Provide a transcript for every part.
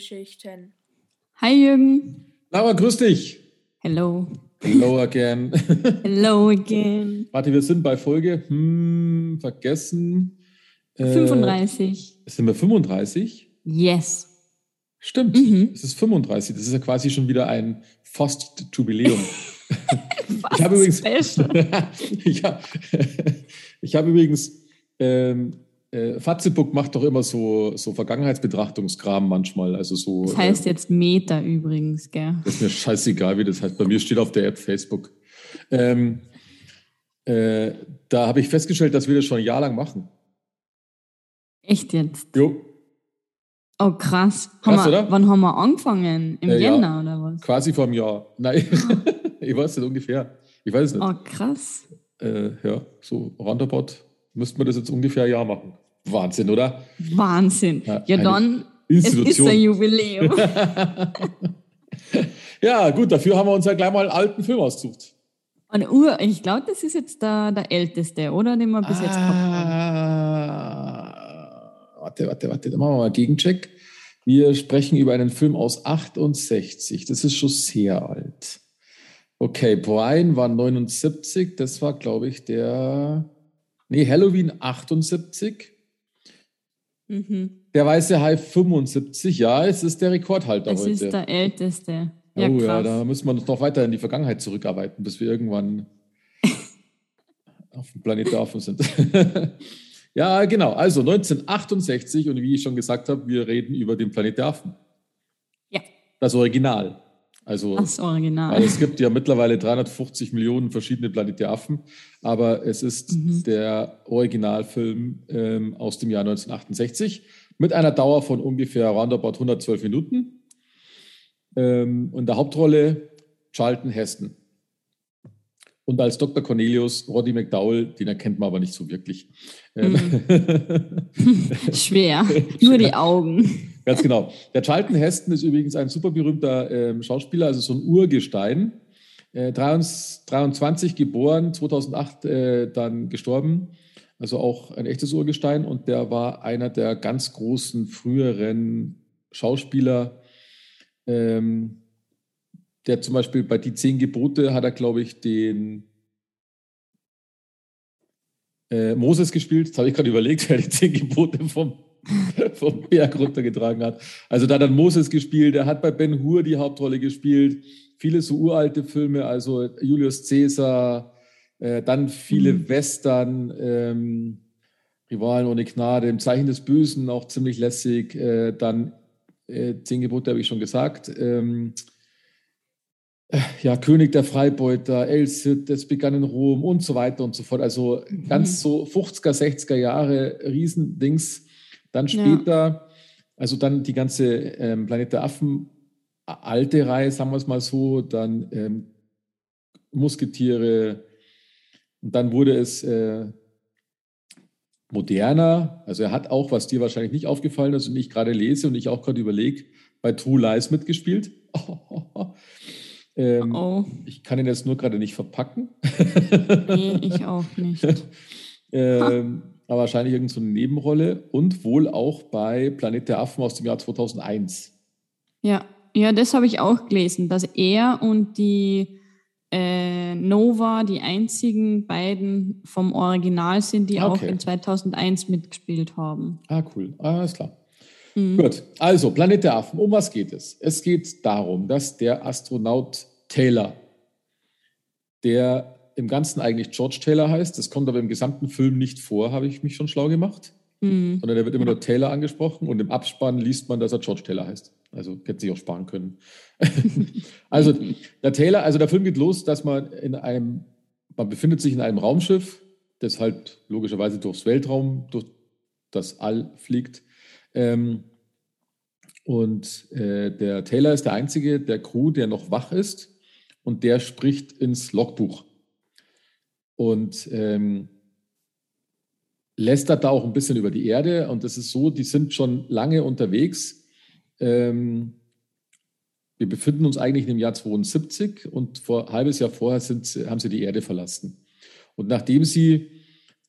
Filmgeschichten. Hi Jürgen. Laura, grüß dich. Hello. Hello again. Hello again. Warte, wir sind bei Folge, hm, vergessen. Äh, 35. Sind wir 35? Yes. Stimmt, Mhm. es ist 35. Das ist ja quasi schon wieder ein fast Jubiläum. Was ich habe übrigens, ich habe ich hab übrigens, ähm, äh, Fazebook macht doch immer so, so Vergangenheitsbetrachtungskram manchmal. Also so, Das heißt äh, jetzt Meta übrigens, gell? Das ist mir scheißegal, wie das heißt. Bei mir steht auf der App Facebook. Ähm, äh, da habe ich festgestellt, dass wir das schon ein Jahr lang machen. Echt jetzt? Jo, Oh krass. Krass, haben wir? Wann haben wir angefangen? Im Äh, ja. Jänner oder was? quasi vor einem Jahr. Nein, ich weiß nicht ungefähr. Ich weiß es nicht. Oh krass. Äh, ja, so roundabout müssten wir das jetzt ungefähr ein Jahr machen. Wahnsinn, oder? Wahnsinn. Ja, Ja, dann, es ist ein Jubiläum. ja, gut, dafür haben wir uns ja gleich mal einen alten Film ausgesucht. Eine Uhr, ich glaube, das ist jetzt der, der älteste, oder? Den wir bis jetzt gehabt haben. Ah, warte, warte, warte, da machen wir mal einen Gegencheck. Wir sprechen über einen Film aus 68. Das ist schon sehr alt. Okay, Brian war 79. Das war, glaube ich, der. Nee, Halloween 78. Mhm. Der Weiße Hai 75. Ja, es ist der Rekordhalter Das heute. ist der älteste. Ja, oh krass. ja, da müssen wir uns noch weiter in die Vergangenheit zurückarbeiten, bis wir irgendwann auf dem Planet der Affen sind. ja, genau. Also 1968 und wie ich schon gesagt habe, wir reden über den Planet der Affen. Ja. Das Original. Also Das Original. weil es gibt ja mittlerweile 350 Millionen verschiedene Planet der Affen, aber es ist Mhm. der Originalfilm ähm, aus dem Jahr 1968 mit einer Dauer von ungefähr roundabout 112 Minuten. Ähm, und der Hauptrolle Charlton Heston. Und als Dr. Cornelius Roddy McDowell, den erkennt man aber nicht so wirklich. Ähm, Schwer. Nur die Augen. Ganz genau. Der Charlton Heston ist übrigens ein super berühmter ähm, Schauspieler, also so ein Urgestein. Äh, 23, 23 geboren, 2008 äh, dann gestorben. Also auch ein echtes Urgestein. Und der war einer der ganz großen früheren Schauspieler. Ähm, der zum Beispiel bei Die Zehn Gebote hat er, glaube ich, den äh, Moses gespielt. Das habe ich gerade überlegt, wer die Zehn Gebote vom vom Berg runtergetragen hat. Also da hat dann Moses gespielt, er hat bei Ben Hur die Hauptrolle gespielt, viele so uralte Filme, also Julius Caesar, äh, dann viele Mhm. Western, ähm, Rivalen ohne Gnade, im Zeichen des Bösen auch ziemlich lässig, äh, dann äh, Zehn Gebote habe ich schon gesagt, ähm, äh, ja, König der Freibeuter, El Cid, es begann in Rom und so weiter und so fort. Also ganz so 50er, 60er Jahre Riesendings. Dann Ja. später, also dann die ganze ähm, Planet der Affen, alte Reihe, sagen wir es mal so, dann ähm, Musketiere und dann wurde es äh, moderner. Also er hat auch, was dir wahrscheinlich nicht aufgefallen ist und ich gerade lese und ich auch gerade überlege, bei True Lies mitgespielt. ähm, Oh, Ich kann ihn jetzt nur gerade nicht verpacken. nee, ich auch nicht. ähm, aber wahrscheinlich irgendeine so eine Nebenrolle und wohl auch bei Planet der Affen aus dem Jahr 2001. Ja, ja, das habe ich auch gelesen, dass er und die äh, Nova die einzigen beiden vom Original sind, die auch Okay. in 2001 mitgespielt haben. Ah, cool. Ah, alles klar. Mhm. Gut, also Planet der Affen. Um was geht es? Es geht darum, dass der Astronaut Taylor, der im Ganzen eigentlich George Taylor heißt, das kommt aber im gesamten Film nicht vor, habe ich mich schon schlau gemacht, Mhm. sondern er wird immer nur Taylor angesprochen und im Abspann liest man, dass er George Taylor heißt. Also hätte sich auch sparen können. also der Taylor, also der Film geht los, dass man in einem, man befindet sich in einem Raumschiff, das halt logischerweise durchs Weltraum, durch das All fliegt. Ähm, und äh, der Taylor ist der einzige der Crew, der noch wach ist und der spricht ins Logbuch. Und ähm, lästert da auch ein bisschen über die Erde. Und das ist so, die sind schon lange unterwegs. Ähm, wir befinden uns eigentlich im Jahr 72 und vor ein halbes Jahr vorher sind, haben sie die Erde verlassen. Und nachdem sie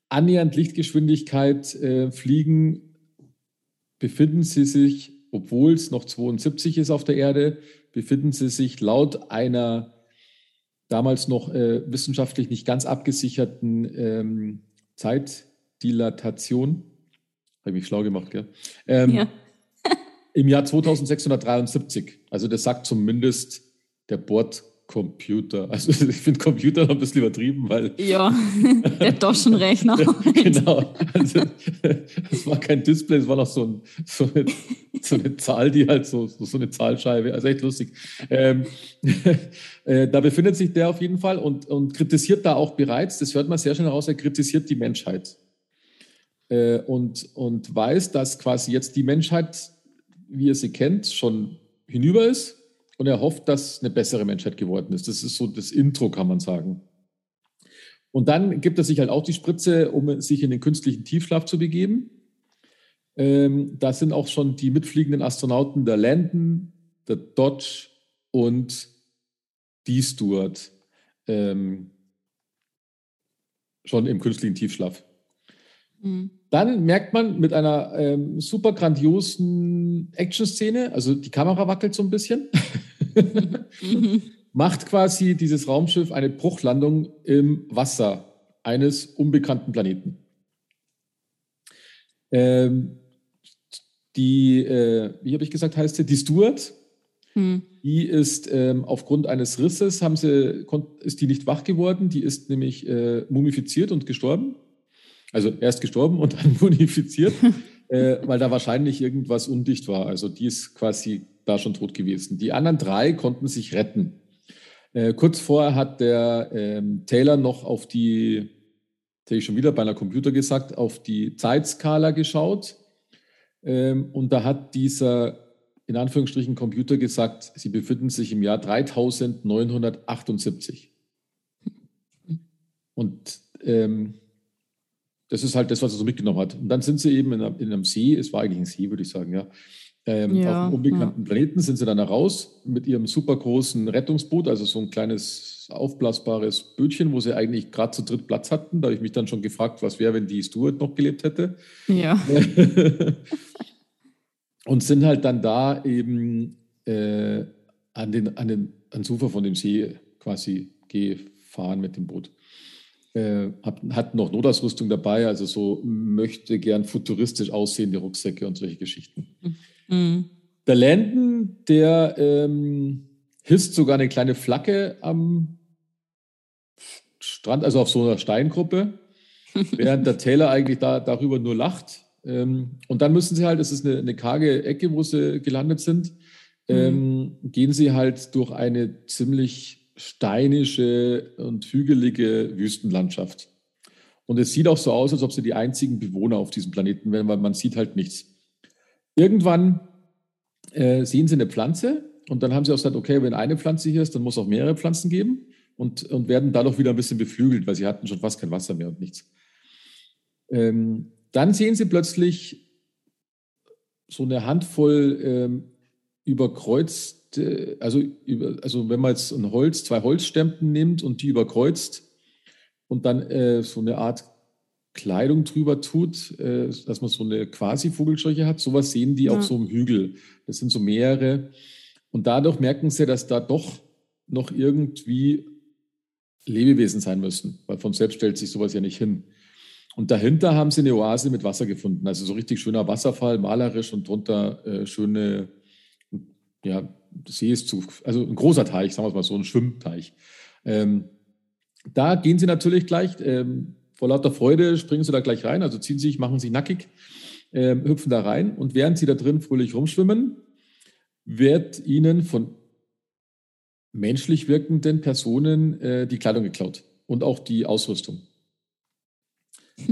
annähernd Lichtgeschwindigkeit äh, fliegen, befinden sie sich, obwohl es noch 72 ist auf der Erde, befinden sie sich laut einer damals noch äh, wissenschaftlich nicht ganz abgesicherten ähm, Zeitdilatation, habe ich mich schlau gemacht, gell? Ähm, ja. Im Jahr 2673. Also das sagt zumindest der Bordcomputer. Also ich finde Computer noch ein bisschen übertrieben, weil. Ja, der Taschenrechner. genau. Also es war kein Display, es war noch so, ein, so, eine, so eine, Zahl, die halt so, so eine Zahlscheibe, also echt lustig. Ähm, äh, da befindet sich der auf jeden Fall und, und kritisiert da auch bereits, das hört man sehr schnell heraus, er kritisiert die Menschheit. Äh, und, und weiß, dass quasi jetzt die Menschheit wie ihr sie kennt, schon hinüber ist und er hofft, dass eine bessere Menschheit geworden ist. Das ist so das Intro, kann man sagen. Und dann gibt er sich halt auch die Spritze, um sich in den künstlichen Tiefschlaf zu begeben. Ähm, da sind auch schon die mitfliegenden Astronauten der Landon, der Dodge und die Stewart ähm, schon im künstlichen Tiefschlaf. Mhm. Dann merkt man mit einer ähm, super grandiosen Action-Szene, also die Kamera wackelt so ein bisschen, macht quasi dieses Raumschiff eine Bruchlandung im Wasser eines unbekannten Planeten. Ähm, die, äh, wie habe ich gesagt, heißt sie, die Stuart, hm. die ist ähm, aufgrund eines Risses, haben sie, ist die nicht wach geworden, die ist nämlich äh, mumifiziert und gestorben. Also erst gestorben und dann mumifiziert, äh, weil da wahrscheinlich irgendwas undicht war. Also die ist quasi da schon tot gewesen. Die anderen drei konnten sich retten. Äh, kurz vorher hat der ähm, Taylor noch auf die, das ich schon wieder bei einer Computer gesagt, auf die Zeitskala geschaut. Ähm, und da hat dieser in Anführungsstrichen Computer gesagt, sie befinden sich im Jahr 3978. Und ähm, das ist halt das, was er so mitgenommen hat. Und dann sind sie eben in, in einem See, es war eigentlich ein See, würde ich sagen, ja. Ähm, ja, auf einem unbekannten ja. Planeten sind sie dann heraus mit ihrem super großen Rettungsboot, also so ein kleines aufblasbares Bötchen, wo sie eigentlich gerade zu dritt Platz hatten. Da habe ich mich dann schon gefragt, was wäre, wenn die Stuart noch gelebt hätte. Ja. und sind halt dann da eben äh, an den, an den, ans Ufer von dem See quasi gefahren mit dem Boot äh, hat noch Notausrüstung dabei, also so möchte gern futuristisch aussehende Rucksäcke und solche Geschichten. Mhm. Der Landon, der ähm, hisst sogar eine kleine Flagge am Strand, also auf so einer Steingruppe, während der Taylor eigentlich da, darüber nur lacht. Ähm, und dann müssen sie halt, es ist eine, eine karge Ecke, wo sie gelandet sind, ähm, mhm. gehen sie halt durch eine ziemlich steinische und hügelige Wüstenlandschaft. Und es sieht auch so aus, als ob sie die einzigen Bewohner auf diesem Planeten wären, weil man sieht halt nichts. Irgendwann äh, sehen sie eine Pflanze und dann haben sie auch gesagt, okay, wenn eine Pflanze hier ist, dann muss es auch mehrere Pflanzen geben und, und werden dadurch wieder ein bisschen beflügelt, weil sie hatten schon fast kein Wasser mehr und nichts. Ähm, dann sehen sie plötzlich so eine Handvoll ähm, überkreuzt äh, also, also wenn man jetzt ein Holz, zwei Holzstempen nimmt und die überkreuzt und dann äh, so eine Art Kleidung drüber tut, äh, dass man so eine quasi Vogelscheuche hat, sowas sehen die ja. auf so einem Hügel. Das sind so mehrere. Und dadurch merken sie, dass da doch noch irgendwie Lebewesen sein müssen, weil von selbst stellt sich sowas ja nicht hin. Und dahinter haben sie eine Oase mit Wasser gefunden, also so richtig schöner Wasserfall, malerisch und drunter äh, schöne ja, See ist zu, also ein großer Teich, sagen wir es mal so, ein Schwimmteich. Ähm, da gehen sie natürlich gleich, ähm, vor lauter Freude springen sie da gleich rein, also ziehen sich, machen sich nackig, ähm, hüpfen da rein und während sie da drin fröhlich rumschwimmen, wird ihnen von menschlich wirkenden Personen äh, die Kleidung geklaut und auch die Ausrüstung.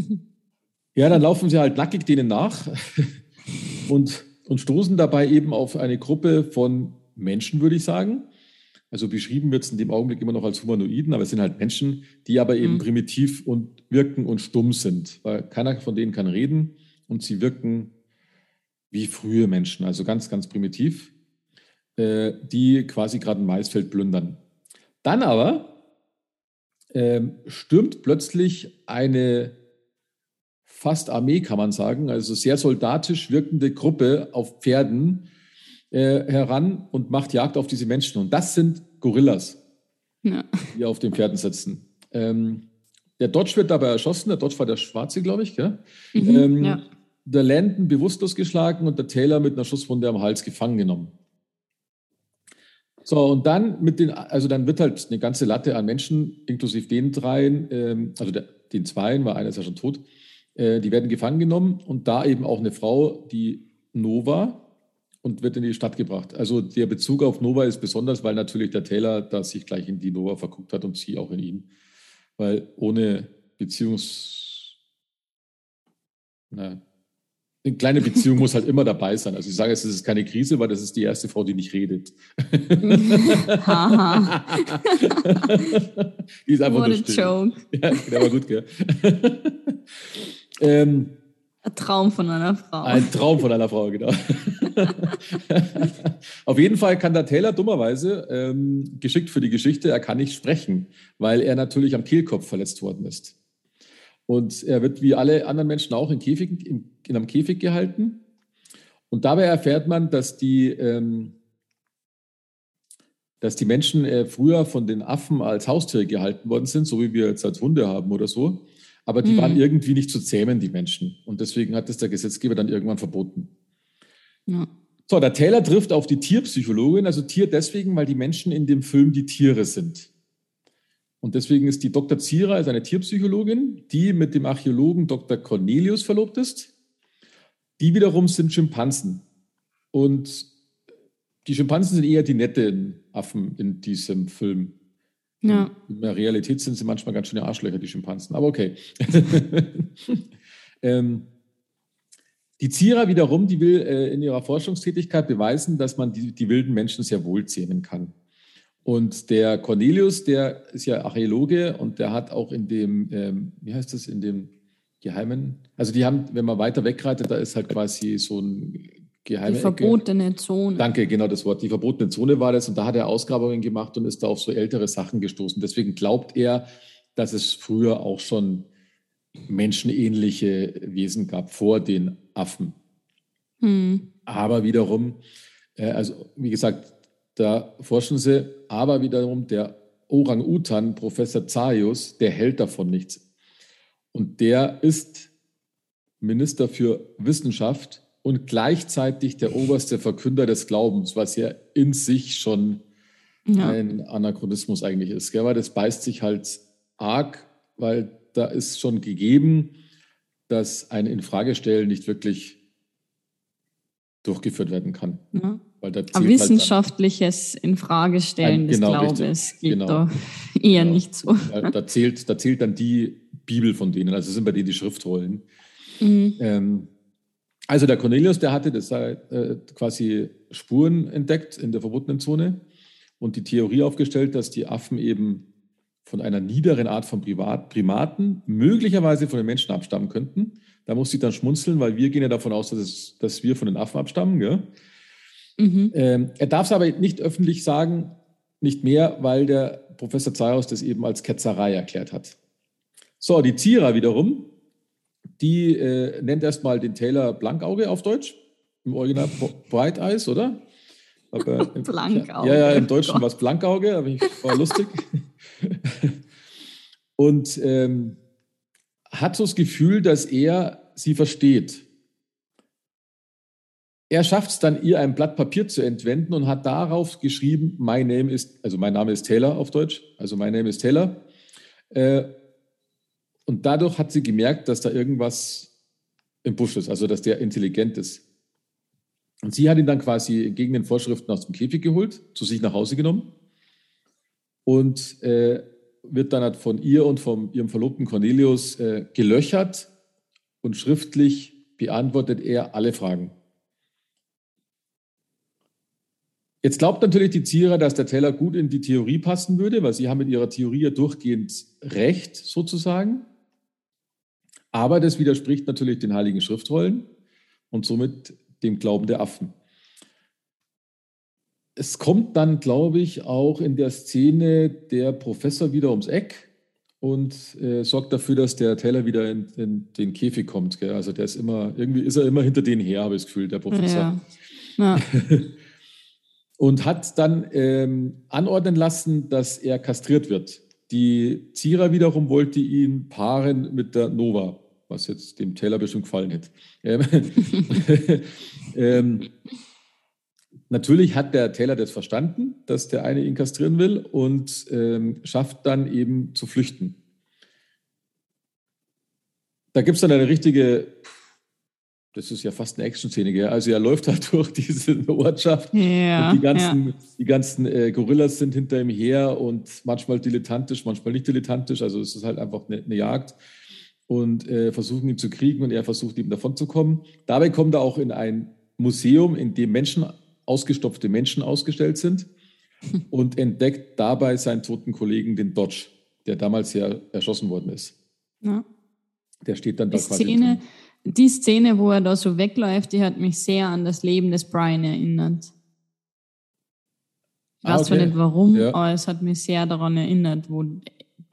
ja, dann laufen sie halt nackig denen nach und, und stoßen dabei eben auf eine Gruppe von Menschen, würde ich sagen. Also beschrieben wird es in dem Augenblick immer noch als Humanoiden, aber es sind halt Menschen, die aber eben mhm. primitiv und wirken und stumm sind, weil keiner von denen kann reden und sie wirken wie frühe Menschen, also ganz, ganz primitiv. äh, die quasi gerade ein Maisfeld plündern. Dann aber ähm, stürmt plötzlich eine fast Armee, kann man sagen, also sehr soldatisch wirkende Gruppe auf Pferden äh, heran und macht Jagd auf diese Menschen. Und das sind Gorillas, ja. die auf den Pferden sitzen. Ähm, der Dodge wird dabei erschossen. Der Dodge war der Schwarze, glaube ich. Gell? Mhm, ähm, ja. Der Landon bewusstlos geschlagen und der Taylor mit einer Schusswunde am Hals gefangen genommen. So, und dann mit den, also dann wird halt eine ganze Latte an Menschen, inklusive den dreien, ähm, also der, den zweien, war einer ist ja schon tot, äh, die werden gefangen genommen und da eben auch eine Frau, die Nova, und wird in die Stadt gebracht. Also der Bezug auf Nova ist besonders, weil natürlich der Taylor da sich gleich in die Nova verguckt hat und sie auch in ihn. Weil ohne Beziehungs... Na, eine kleine Beziehung muss halt immer dabei sein. Also ich sage es ist keine Krise, weil das ist die erste Frau, die nicht redet. Haha. die ist einfach What nur still. Joke. Ja, der war gut, gell? ähm, ein Traum von einer Frau. Ein Traum von einer Frau, genau. Auf jeden Fall kann der Taylor dummerweise, ähm, geschickt für die Geschichte, er kann nicht sprechen, weil er natürlich am Kehlkopf verletzt worden ist. Und er wird wie alle anderen Menschen auch in, Käfig, in, in einem Käfig gehalten. Und dabei erfährt man, dass die, ähm, dass die Menschen äh, früher von den Affen als Haustiere gehalten worden sind, so wie wir jetzt als Hunde haben oder so. Aber die mhm. waren irgendwie nicht zu zähmen, die Menschen. Und deswegen hat es der Gesetzgeber dann irgendwann verboten. Ja. So, der Taylor trifft auf die Tierpsychologin, also Tier deswegen, weil die Menschen in dem Film die Tiere sind. Und deswegen ist die Dr. Zierer also eine Tierpsychologin, die mit dem Archäologen Dr. Cornelius verlobt ist. Die wiederum sind Schimpansen. Und die Schimpansen sind eher die netten Affen in diesem Film. Ja. In der Realität sind sie manchmal ganz schöne Arschlöcher, die Schimpansen. Aber okay. ähm, die Zierer wiederum, die will äh, in ihrer Forschungstätigkeit beweisen, dass man die, die wilden Menschen sehr wohl zähmen kann. Und der Cornelius, der ist ja Archäologe und der hat auch in dem, ähm, wie heißt das, in dem geheimen, also die haben, wenn man weiter wegreitet, da ist halt quasi so ein geheime Die verbotene. Zone. Danke, genau das Wort. Die verbotene Zone war das und da hat er Ausgrabungen gemacht und ist da auf so ältere Sachen gestoßen. Deswegen glaubt er, dass es früher auch schon menschenähnliche Wesen gab vor den Affen. Hm. Aber wiederum, äh, also wie gesagt, da forschen sie, aber wiederum der Orang-Utan, Professor Zaius, der hält davon nichts. Und der ist Minister für Wissenschaft und gleichzeitig der oberste Verkünder des Glaubens, was ja in sich schon ja. ein Anachronismus eigentlich ist. Gell? Weil das beißt sich halt arg, weil da ist schon gegeben, dass ein Infragestellen nicht wirklich durchgeführt werden kann. Ja. Weil da Aber halt wissenschaftliches halt Infragestellen des genau, Glaubens richtig, geht genau. da eher genau. nicht so. Da, da, zählt, da zählt dann die Bibel von denen, also sind bei denen die Schriftrollen. Mhm. Ähm, also der Cornelius, der hatte das äh, quasi Spuren entdeckt in der verbotenen Zone und die Theorie aufgestellt, dass die Affen eben von einer niederen Art von Privat Primaten möglicherweise von den Menschen abstammen könnten. Da muss ich dann schmunzeln, weil wir gehen ja davon aus, dass, es, dass wir von den Affen abstammen. Gell? Mhm. Ähm, er darf es aber nicht öffentlich sagen, nicht mehr, weil der Professor Zayos das eben als Ketzerei erklärt hat. So, die Zierer wiederum, die äh, nennt erstmal den Taylor Blankauge auf Deutsch, im Original Bright Eyes, oder? Aber, Blankauge. Ja, ja, im Deutschen war es Blankauge, aber ich war lustig. Und ähm, hat so das Gefühl, dass er sie versteht. Er schafft es dann, ihr ein Blatt Papier zu entwenden und hat darauf geschrieben, my name ist, also mein Name ist Taylor auf Deutsch, also my name ist Taylor. Äh, und dadurch hat sie gemerkt, dass da irgendwas im Busch ist, also dass der intelligent ist. Und sie hat ihn dann quasi gegen den Vorschriften aus dem Käfig geholt, zu sich nach Hause genommen und äh, wird dann halt von ihr und von ihrem Verlobten Cornelius äh, gelöchert und schriftlich beantwortet er alle Fragen. Jetzt glaubt natürlich die Zierer, dass der Teller gut in die Theorie passen würde, weil sie haben mit ihrer Theorie ja durchgehend recht sozusagen. Aber das widerspricht natürlich den heiligen Schriftrollen und somit dem Glauben der Affen. es kommt dann, glaube ich, auch in der Szene der Professor wieder ums Eck und äh, sorgt dafür, dass der Taylor wieder in, in den Käfig kommt. Gell? Also der ist immer, irgendwie ist er immer hinter denen her, habe ich das Gefühl, der Professor. Ja. ja. und hat dann ähm, anordnen lassen, dass er kastriert wird. Die Zierer wiederum wollte ihn paaren mit der Nova, was jetzt dem Taylor bestimmt gefallen hätte. Ähm, ähm, Natürlich hat der Taylor das verstanden, dass der eine ihn kastrieren will und ähm, schafft dann eben zu flüchten. Da gibt es dann eine richtige, das ist ja fast eine Action-Szene, gell? also er läuft halt durch diese Ortschaft ja, und die ganzen, ja. die ganzen äh, Gorillas sind hinter ihm her und manchmal dilettantisch, manchmal nicht dilettantisch, also es ist halt einfach eine, eine Jagd und äh, versuchen ihn zu kriegen und er versucht ihm davon zu kommen. Dabei kommt er auch in ein Museum, in dem Menschen ausgestopfte Menschen ausgestellt sind und entdeckt dabei seinen toten Kollegen, den Dodge, der damals ja erschossen worden ist. Ja. Der steht dann da die quasi. Szene, die Szene, wo er da so wegläuft, die hat mich sehr an das Leben des Brian erinnert. Ich ah, weiß okay. zwar nicht warum, ja. aber es hat mich sehr daran erinnert, wo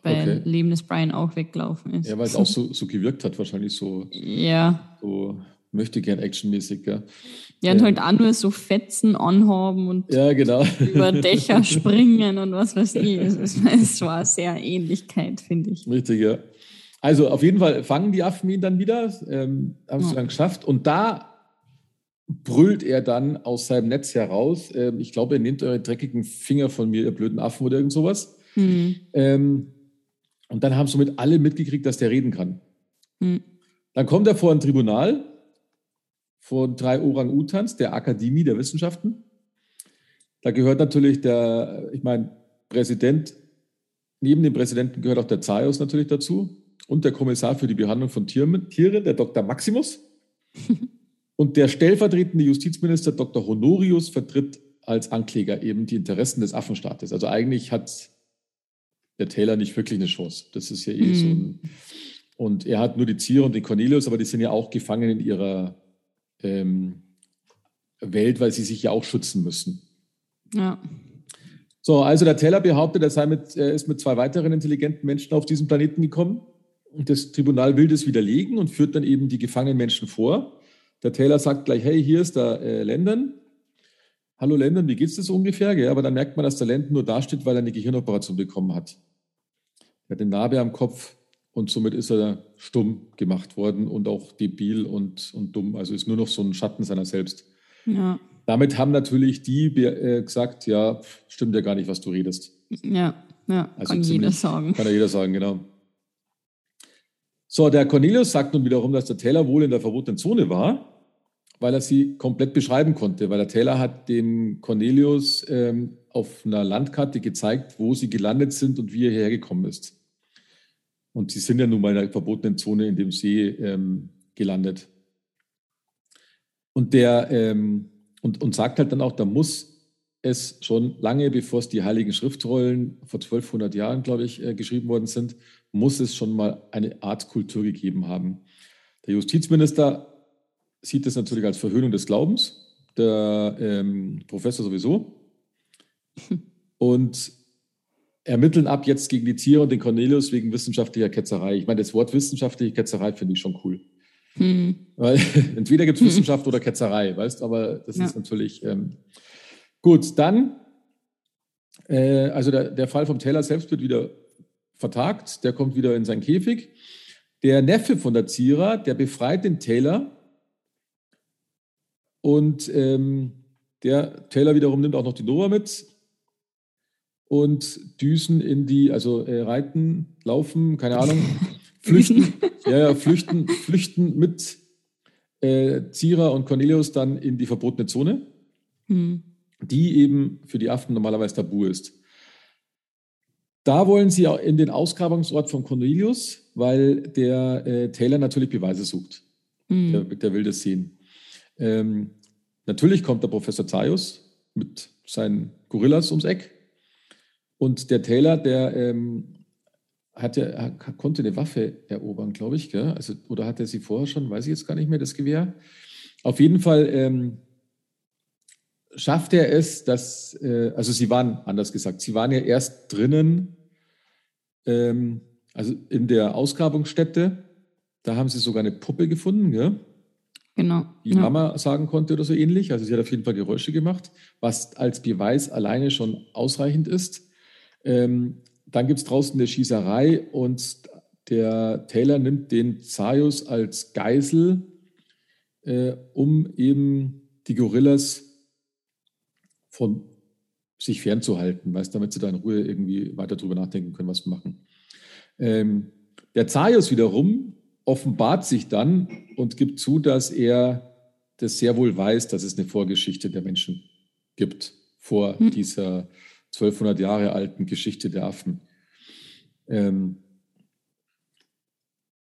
bei okay. Leben des Brian auch weggelaufen ist. Ja, weil es auch so, so gewirkt hat, wahrscheinlich so. Ja. So möchte gern actionmäßig, gell? Ja, und halt auch nur so Fetzen anhaben und ja, genau. über Dächer springen und was weiß ich. Es, war sehr Ähnlichkeit, finde ich. Richtig, ja. Also auf jeden Fall fangen die Affen ihn dann wieder, ähm, haben es ja. dann geschafft. Und da brüllt er dann aus seinem Netz heraus. Ähm, ich glaube, er nimmt eure dreckigen Finger von mir, ihr blöden Affen oder irgend sowas. Mhm. Ähm, und dann haben somit alle mitgekriegt, dass der reden kann. Mhm. Dann kommt er vor ein Tribunal von drei Orang-Utans der Akademie der Wissenschaften. Da gehört natürlich der, ich meine, Präsident, neben dem Präsidenten gehört auch der Zaius natürlich dazu und der Kommissar für die Behandlung von Tieren, der Dr. Maximus. und der stellvertretende Justizminister Dr. Honorius vertritt als Ankläger eben die Interessen des Affenstaates. Also eigentlich hat der Taylor nicht wirklich eine Chance. Das ist ja eh mm. so ein. Mhm. Und er hat nur die Ziere und den Cornelius, aber die sind ja auch gefangen in ihrer ähm, Welt, weil sie sich ja auch schützen müssen. Ja. So, also der Teller behauptet, er, sei mit, er ist mit zwei weiteren intelligenten Menschen auf diesen Planeten gekommen. Und das Tribunal will das widerlegen und führt dann eben die gefangenen Menschen vor. Der Taylor sagt gleich, hey, hier ist der äh, Landon. Hallo Landon, wie geht's dir so ungefähr? Ja, aber dann merkt man, dass der Landon nur dasteht, weil er eine Gehirnoperation bekommen hat. Er hat eine Narbe am Kopf, und somit ist er stumm gemacht worden und auch debil und, und dumm. Also ist nur noch so ein Schatten seiner selbst. Ja. Damit haben natürlich die äh, gesagt, ja, stimmt ja gar nicht, was du redest. Ja, ja, also kann jeder sagen. Kann ja jeder sagen, genau. So, der Cornelius sagt nun wiederum, dass der Taylor wohl in der verbotenen Zone war, weil er sie komplett beschreiben konnte, weil der Taylor hat dem Cornelius ähm, auf einer Landkarte gezeigt, wo sie gelandet sind und wie er hierher gekommen ist. Und sie sind ja nun mal in einer verbotenen Zone in dem See ähm, gelandet. Und der ähm, und, und sagt halt dann auch, da muss es schon lange, bevor es die Heiligen Schriftrollen vor 1200 Jahren, glaube ich, äh, geschrieben worden sind, muss es schon mal eine Art Kultur gegeben haben. Der Justizminister sieht das natürlich als Verhöhnung des Glaubens, der ähm, Professor sowieso. Und ermitteln ab jetzt gegen die Tiere und den Cornelius wegen wissenschaftlicher Ketzerei. Ich meine, das Wort wissenschaftliche Ketzerei finde ich schon cool. Hm. Weil entweder gibt es hm. Wissenschaft oder Ketzerei, weißt aber das ja. ist natürlich ähm, gut. Dann, äh, also der, der Fall vom Taylor selbst wird wieder vertagt, der kommt wieder in seinen Käfig. Der Neffe von der Zierer, der befreit den Taylor und ähm, der Taylor wiederum nimmt auch noch die Nora mit und düsen in die, also äh, reiten, laufen, keine Ahnung, flüchten, ja, ja, flüchten, flüchten mit äh, Zira und Cornelius dann in die verbotene Zone, hm. die eben für die Affen normalerweise tabu ist. Da wollen sie auch in den Ausgrabungsort von Cornelius, weil der äh, Taylor natürlich Beweise sucht. Hm. Der, der, will das sehen. Ähm, natürlich kommt der Professor Zaius mit seinen Gorillas ums Eck und der Taylor, der ähm, hatte, konnte eine Waffe erobern, glaube ich. Gell? Also, oder hat er sie vorher schon? Weiß ich jetzt gar nicht mehr, das Gewehr. Auf jeden Fall ähm, schafft er es, dass, äh, also sie waren, anders gesagt, sie waren ja erst drinnen, ähm, also in der Ausgrabungsstätte, da haben sie sogar eine Puppe gefunden, gell? Genau. Die ja. Mama sagen konnte oder so ähnlich. Also sie hat auf jeden Fall Geräusche gemacht, was als Beweis alleine schon ausreichend ist. Ähm, dann gibt es draußen eine Schießerei und der Taylor nimmt den Zaius als Geisel, äh, um eben die Gorillas von sich fernzuhalten, weißt, damit sie da in Ruhe irgendwie weiter drüber nachdenken können, was machen. Ähm, der Zaius wiederum offenbart sich dann und gibt zu, dass er das sehr wohl weiß, dass es eine Vorgeschichte der Menschen gibt, vor hm. dieser 1200 Jahre alten Geschichte der Affen. Ähm,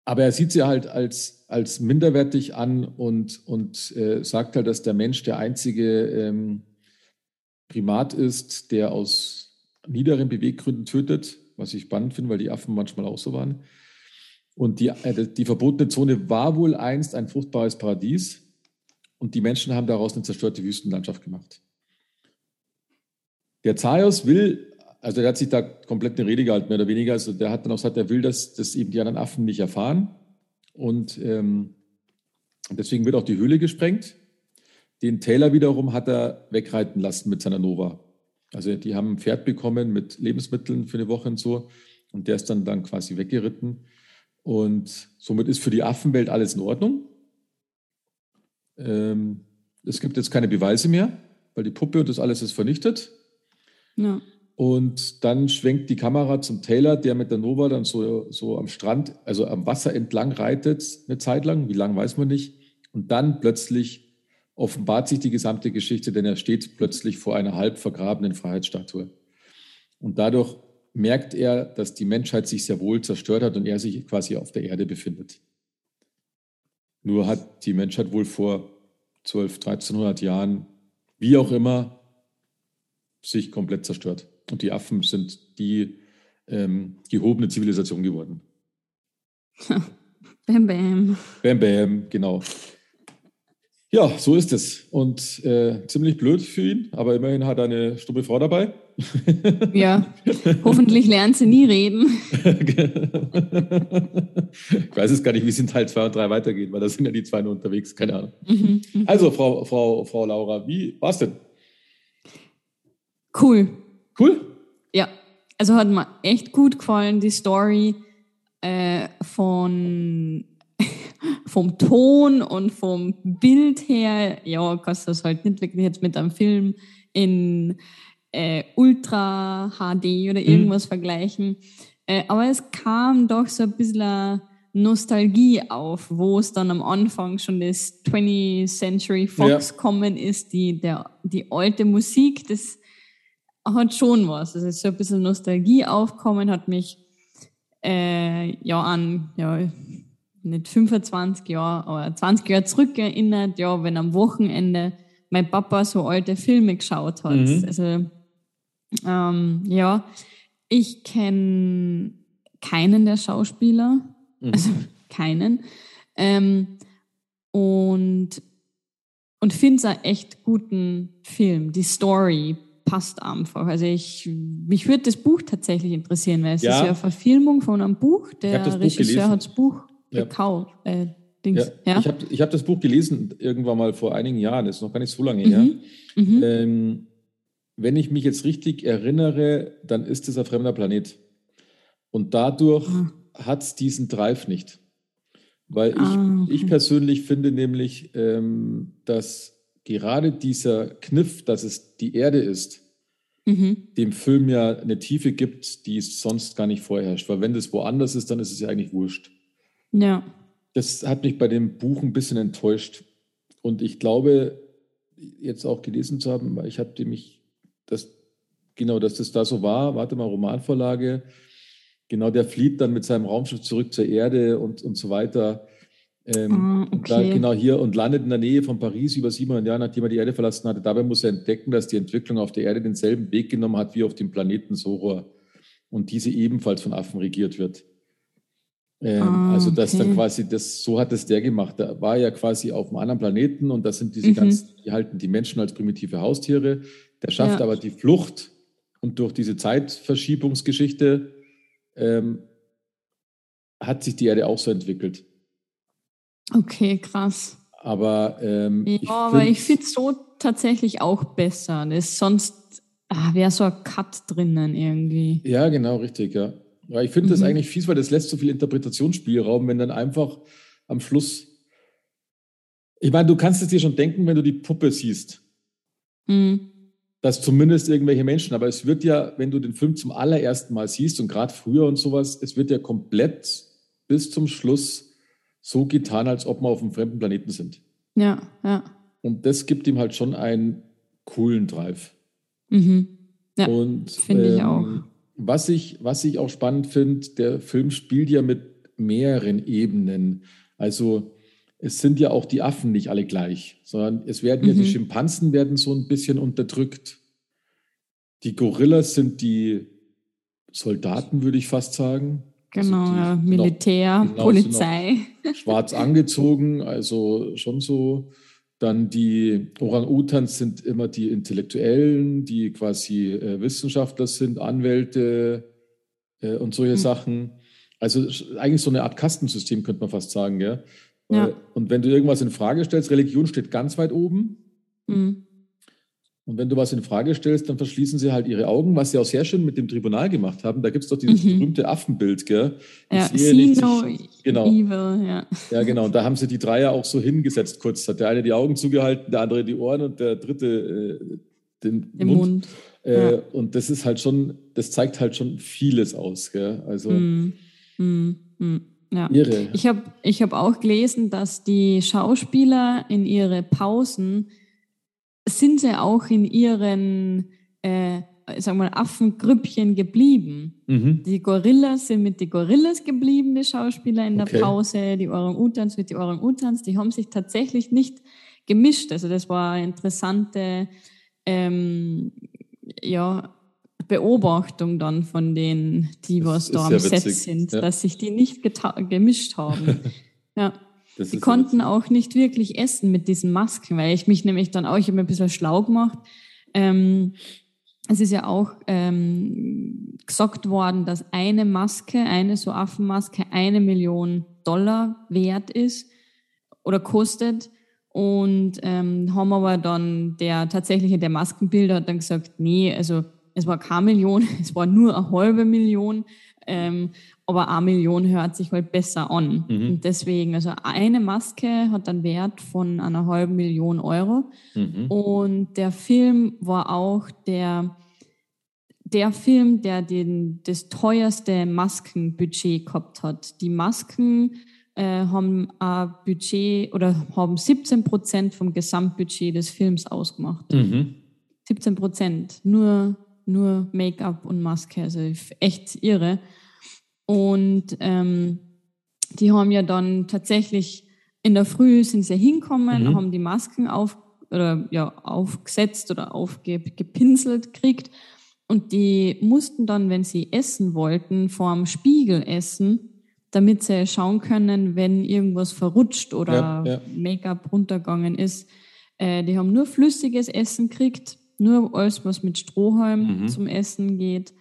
aber er sieht sie halt als, als minderwertig an und, und äh, sagt halt, dass der Mensch der einzige ähm, Primat ist, der aus niederen Beweggründen tötet, was ich spannend finde, weil die Affen manchmal auch so waren. Und die, äh, die verbotene Zone war wohl einst ein fruchtbares Paradies und die Menschen haben daraus eine zerstörte Wüstenlandschaft gemacht. Der Zaios will, also der hat sich da komplett eine Rede gehalten, mehr oder weniger. Also der hat dann auch gesagt, er will, dass das eben die anderen Affen nicht erfahren. Und ähm, deswegen wird auch die Höhle gesprengt. Den Taylor wiederum hat er wegreiten lassen mit seiner Nova. Also die haben ein Pferd bekommen mit Lebensmitteln für eine Woche und so. Und der ist dann, dann quasi weggeritten. Und somit ist für die Affenwelt alles in Ordnung. Ähm, es gibt jetzt keine Beweise mehr, weil die Puppe und das alles ist vernichtet. Ja. Und dann schwenkt die Kamera zum Taylor, der mit der Nova dann so, so am Strand, also am Wasser entlang reitet, eine Zeit lang. Wie lang weiß man nicht. Und dann plötzlich offenbart sich die gesamte Geschichte, denn er steht plötzlich vor einer halb vergrabenen Freiheitsstatue. Und dadurch merkt er, dass die Menschheit sich sehr wohl zerstört hat und er sich quasi auf der Erde befindet. Nur hat die Menschheit wohl vor 12, 1300 Jahren, wie auch immer, sich komplett zerstört. Und die Affen sind die ähm, gehobene Zivilisation geworden. bam, bam. Bam, bam, genau. Ja, so ist es. Und äh, ziemlich blöd für ihn, aber immerhin hat er eine stumme Frau dabei. Ja, hoffentlich lernt sie nie reden. ich weiß es gar nicht, wie es in Teil 2 und 3 weitergeht, weil da sind ja die zwei nur unterwegs, keine Ahnung. Mhm, mhm. also, Frau, Frau, Frau Laura, wie war es denn? Cool. Cool? Ja, also hat mir echt gut gefallen, die Story äh, von vom Ton und vom Bild her, ja, kannst du das halt nicht wirklich jetzt mit einem Film in äh, Ultra HD oder mhm. irgendwas mhm. vergleichen. Äh, aber es kam doch so ein bisschen Nostalgie auf, wo es dann am Anfang schon das 20th Century Fox ja. kommen ist, die, der, die alte Musik, das hat schon was. Es ist so ein bisschen Nostalgie aufkommen, hat mich äh, ja an ja, nicht 25 Jahre, aber 20 Jahre zurück erinnert, ja, wenn am Wochenende mein Papa so alte Filme geschaut hat. Mhm. Also, ähm, ja, ich kenne keinen der Schauspieler, mhm. also keinen. Ähm, und und finde es einen echt guten Film. Die Story passt einfach. Also ich, mich würde das Buch tatsächlich interessieren, weil es ja. ist ja eine Verfilmung von einem Buch. Der Regisseur hat das Buch gekauft. Äh, Dings. Ja. ja. Ich habe ich hab das Buch gelesen irgendwann mal vor einigen Jahren, das ist noch gar nicht so lange mhm. her. Mhm. Ähm, wenn ich mich jetzt richtig erinnere, dann ist es ein fremder Planet. Und dadurch ah. hat es diesen Drive nicht. Weil ich, ah, okay. ich persönlich finde nämlich, ähm, dass gerade dieser Kniff, dass es die Erde ist, mhm. dem Film ja eine Tiefe gibt, die es sonst gar nicht vorherrscht. Weil wenn das woanders ist, dann ist es ja eigentlich wurscht. Ja. Das hat mich bei dem Buch ein bisschen enttäuscht. Und ich glaube, jetzt auch gelesen zu haben, weil ich habe mich, das, genau, dass das da so war, warte mal, Romanvorlage, genau, der flieht dann mit seinem Raumschiff zurück zur Erde und, und so weiter. Ähm, ah, okay. da, genau hier und landet in der Nähe von Paris über 700 Jahre, nachdem er die Erde verlassen hatte. Dabei muss er entdecken, dass die Entwicklung auf der Erde denselben Weg genommen hat wie auf dem Planeten Soror und diese ebenfalls von Affen regiert wird. Ähm, Ah, also das dann okay. quasi, das, so hat es der gemacht. Da war ja quasi auf einem anderen Planeten und das sind diese Mhm. ganzen, die halten die Menschen als primitive Haustiere. Der schafft Ja. aber die Flucht und durch diese Zeitverschiebungsgeschichte ähm, hat sich die Erde auch so entwickelt. Okay, krass. Aber ähm, Ja, aber ich finde es so tatsächlich auch besser. Das ist sonst ah, wäre so ein Cut drinnen irgendwie. Ja, genau, richtig, ja. Ja ich finde das Mhm. eigentlich fies, weil das lässt so viel Interpretationsspielraum, wenn dann einfach am Schluss. Ich meine, du kannst es dir schon denken, wenn du die Puppe siehst, Mhm. dass zumindest irgendwelche Menschen, aber es wird ja, wenn du den Film zum allerersten Mal siehst und gerade früher und sowas, es wird ja komplett bis zum Schluss so getan, als ob wir auf einem fremden Planeten sind. Ja, ja. Und das gibt ihm halt schon einen coolen Drive. Mhm. Ja, Und finde ich auch. Was ich, was ich auch spannend finde, der Film spielt ja mit mehreren Ebenen. Also es sind ja auch die Affen nicht alle gleich, sondern es werden ja Mhm. die Schimpansen werden so ein bisschen unterdrückt. Die Gorillas sind die Soldaten, würde ich fast sagen. Also Genau, ja. auch Militär, genau, sind Polizei. schwarz angezogen, also schon so. Dann die Orang-Utans sind immer die Intellektuellen, die quasi äh, Wissenschaftler sind, Anwälte äh, und solche Mhm. Sachen. Also eigentlich so eine Art Kastensystem, könnte man fast sagen. Ja? Ja. Und wenn du irgendwas in Frage stellst, Religion steht ganz weit oben. Mhm. Und wenn du was in Frage stellst, dann verschließen sie halt ihre Augen, was sie auch sehr schön mit dem Tribunal gemacht haben. Da gibt es doch dieses Mhm. berühmte Affenbild, gell? Ich Ja, sehe nichts, no genau. evil, ja. Ja, genau. Und da haben sie die Dreier auch so hingesetzt kurz. Hat der eine die Augen zugehalten, der andere die Ohren und der dritte äh, den Im Mund. Mund. Äh, ja. Und das ist halt schon, das zeigt halt schon vieles aus. Gell? Also Mhm. Mhm. Mhm. Ja. irre. Ich habe ich hab auch gelesen, dass die Schauspieler in ihre Pausen sind sie auch in ihren, äh, sag mal, Affengrüppchen geblieben. Mhm. Die Gorillas sind mit den Gorillas geblieben, die Schauspieler in der Okay. Pause, die Orang-Utans mit den Orang-Utans, die haben sich tatsächlich nicht gemischt. Also das war eine interessante ähm, ja, Beobachtung dann von denen, die was da am Set sind, ja. dass sich die nicht gemischt haben. ja. Das ist konnten auch nicht wirklich essen mit diesen Masken, weil ich mich nämlich dann auch, ich habe mir ein bisschen schlau gemacht. Ähm, es ist ja auch ähm, gesagt worden, dass eine Maske, eine so Affenmaske, eine Million Dollar wert ist oder kostet. Und ähm, haben aber dann der tatsächliche, der Maskenbilder hat dann gesagt, nee, also es war keine Million, es war nur eine halbe Million. Ähm, aber eine Million hört sich halt besser an. Mhm. Und deswegen, also eine Maske hat einen Wert von einer halben Million Euro. Mhm. Und der Film war auch der, der Film, der den, das teuerste Maskenbudget gehabt hat. Die Masken äh, haben ein Budget oder haben 17 Prozent vom Gesamtbudget des Films ausgemacht. Mhm. 17 Prozent. Nur, nur Make-up und Maske. Also echt irre. Und ähm, die haben ja dann tatsächlich in der Früh sind sie hinkommen, Mhm. haben die Masken auf, oder, ja, aufgesetzt oder aufgepinselt gekriegt. Und die mussten dann, wenn sie essen wollten, vorm Spiegel essen, damit sie schauen können, wenn irgendwas verrutscht oder Ja, ja. Make-up runtergegangen ist. Äh, die haben nur flüssiges Essen gekriegt, nur alles, was mit Strohhalm Mhm. zum Essen geht.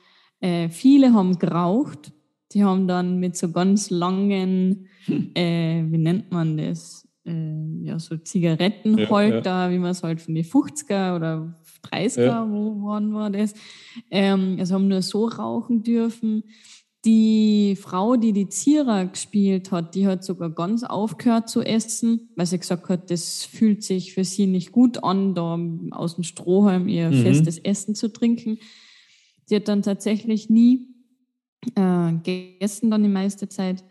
Äh, viele haben geraucht. Die haben dann mit so ganz langen, äh, wie nennt man das? Äh, ja, so Zigarettenholter, wie man es halt von den 50er oder 30er, Ja. wo wann war das? Ähm, also haben nur so rauchen dürfen. Die Frau, die die Zierer gespielt hat, die hat sogar ganz aufgehört zu essen, weil sie gesagt hat, das fühlt sich für sie nicht gut an, da aus dem Strohhalm ihr Mhm. festes Essen zu trinken. Sie hat dann tatsächlich nie äh, gegessen, dann die meiste Zeit.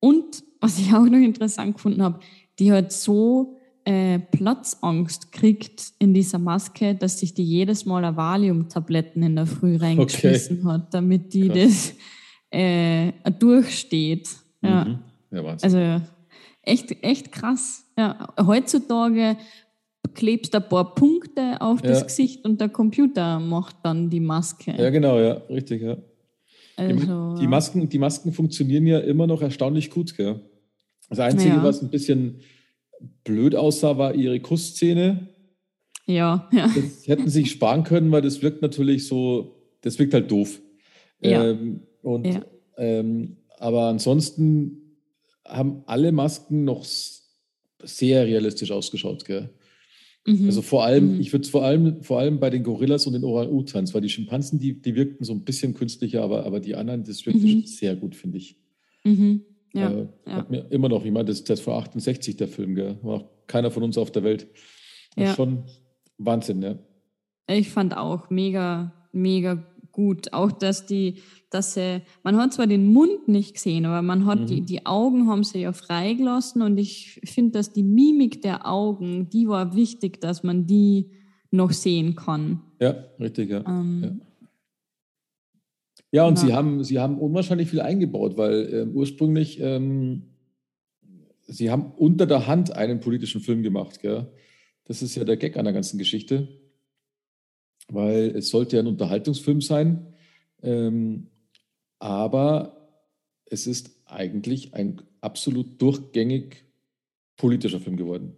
Und was ich auch noch interessant gefunden habe, die hat so äh, Platzangst kriegt in dieser Maske, dass sich die jedes Mal eine Valium-Tabletten in der Früh reingeschmissen hat, damit die Krass. das äh, durchsteht. Ja, Mhm. Ja, also echt, echt krass. Ja, heutzutage klebst du ein paar Punkte auf das Ja. Gesicht und der Computer macht dann die Maske. ja, genau, ja, richtig, ja. Also, die, Masken, die Masken funktionieren ja immer noch erstaunlich gut, gell? Das Einzige, Ja. was ein bisschen blöd aussah, war ihre Kussszene. ja, ja. Das hätten sie sich sparen können, weil das wirkt natürlich so, das wirkt halt doof. Ja. Ähm, und, Ja. ähm, aber ansonsten haben alle Masken noch sehr realistisch ausgeschaut. Gell? Mhm. Also vor allem, Mhm. ich würde vor allem, vor allem bei den Gorillas und den Orang-Utans, weil die Schimpansen, die, die wirkten so ein bisschen künstlicher, aber, aber die anderen, das wirkte Mhm. sehr gut, finde ich. mhm. Ja, äh, ja. Hat mir immer noch, ich meine, das, das vor 68 der Film, gell? War auch keiner von uns auf der Welt. Das Ja. ist schon Wahnsinn, ja. Ich fand auch mega, mega gut. Auch, dass die, dass sie, man hat zwar den Mund nicht gesehen, aber man hat Mhm. die, die Augen haben sie ja freigelassen und ich finde, dass die Mimik der Augen, die war wichtig, dass man die noch sehen kann. Ja, richtig, ja. Ähm, Ja. Ja, und Ja. Sie, haben, Sie haben unwahrscheinlich viel eingebaut, weil ähm, ursprünglich, ähm, Sie haben unter der Hand einen politischen Film gemacht. Gell? Das ist ja der Gag an der ganzen Geschichte, weil es sollte ja ein Unterhaltungsfilm sein, ähm, aber es ist eigentlich ein absolut durchgängig politischer Film geworden.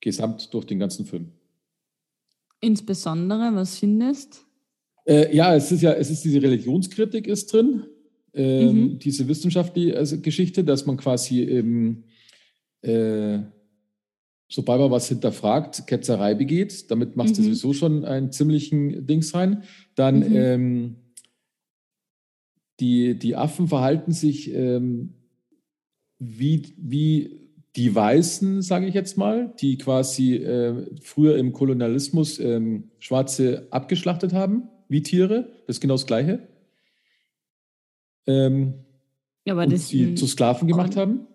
Gesamt durch den ganzen Film. Insbesondere, was findest? Äh, ja, es ist ja, es ist diese Religionskritik ist drin, ähm, Mhm. diese wissenschaftliche also Geschichte, dass man quasi, ähm, äh, sobald man was hinterfragt, Ketzerei begeht. Damit machst du Mhm. sowieso schon einen ziemlichen Dings rein. Dann Mhm. ähm, die, die Affen verhalten sich ähm, wie, wie die Weißen, sage ich jetzt mal, die quasi äh, früher im Kolonialismus ähm, Schwarze abgeschlachtet haben, wie Tiere. Das ist genau das Gleiche. Ähm, Ja, aber und das, sie zu Sklaven gemacht haben.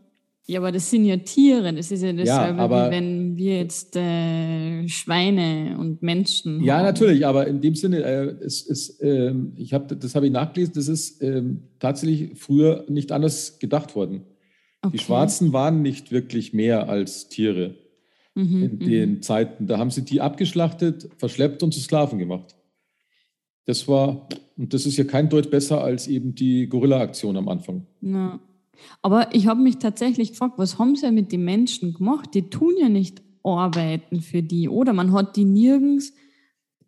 Ja, aber das sind ja Tiere. Das ist ja dasselbe, aber- wie wenn wir jetzt äh, Schweine und Menschen Ja, haben. natürlich, aber in dem Sinne, äh, es ist, ähm, ich habe, das habe ich nachgelesen, das ist ähm, tatsächlich früher nicht anders gedacht worden. Okay. Die Schwarzen waren nicht wirklich mehr als Tiere Mhm, in mhm. den Zeiten. Da haben sie die abgeschlachtet, verschleppt und zu Sklaven gemacht. Das war, und das ist ja kein Deut besser als eben die Gorilla-Aktion am Anfang. Ja. Aber ich habe mich tatsächlich gefragt, was haben sie mit den Menschen gemacht? Die tun ja nicht arbeiten für die, oder? Man hat die nirgends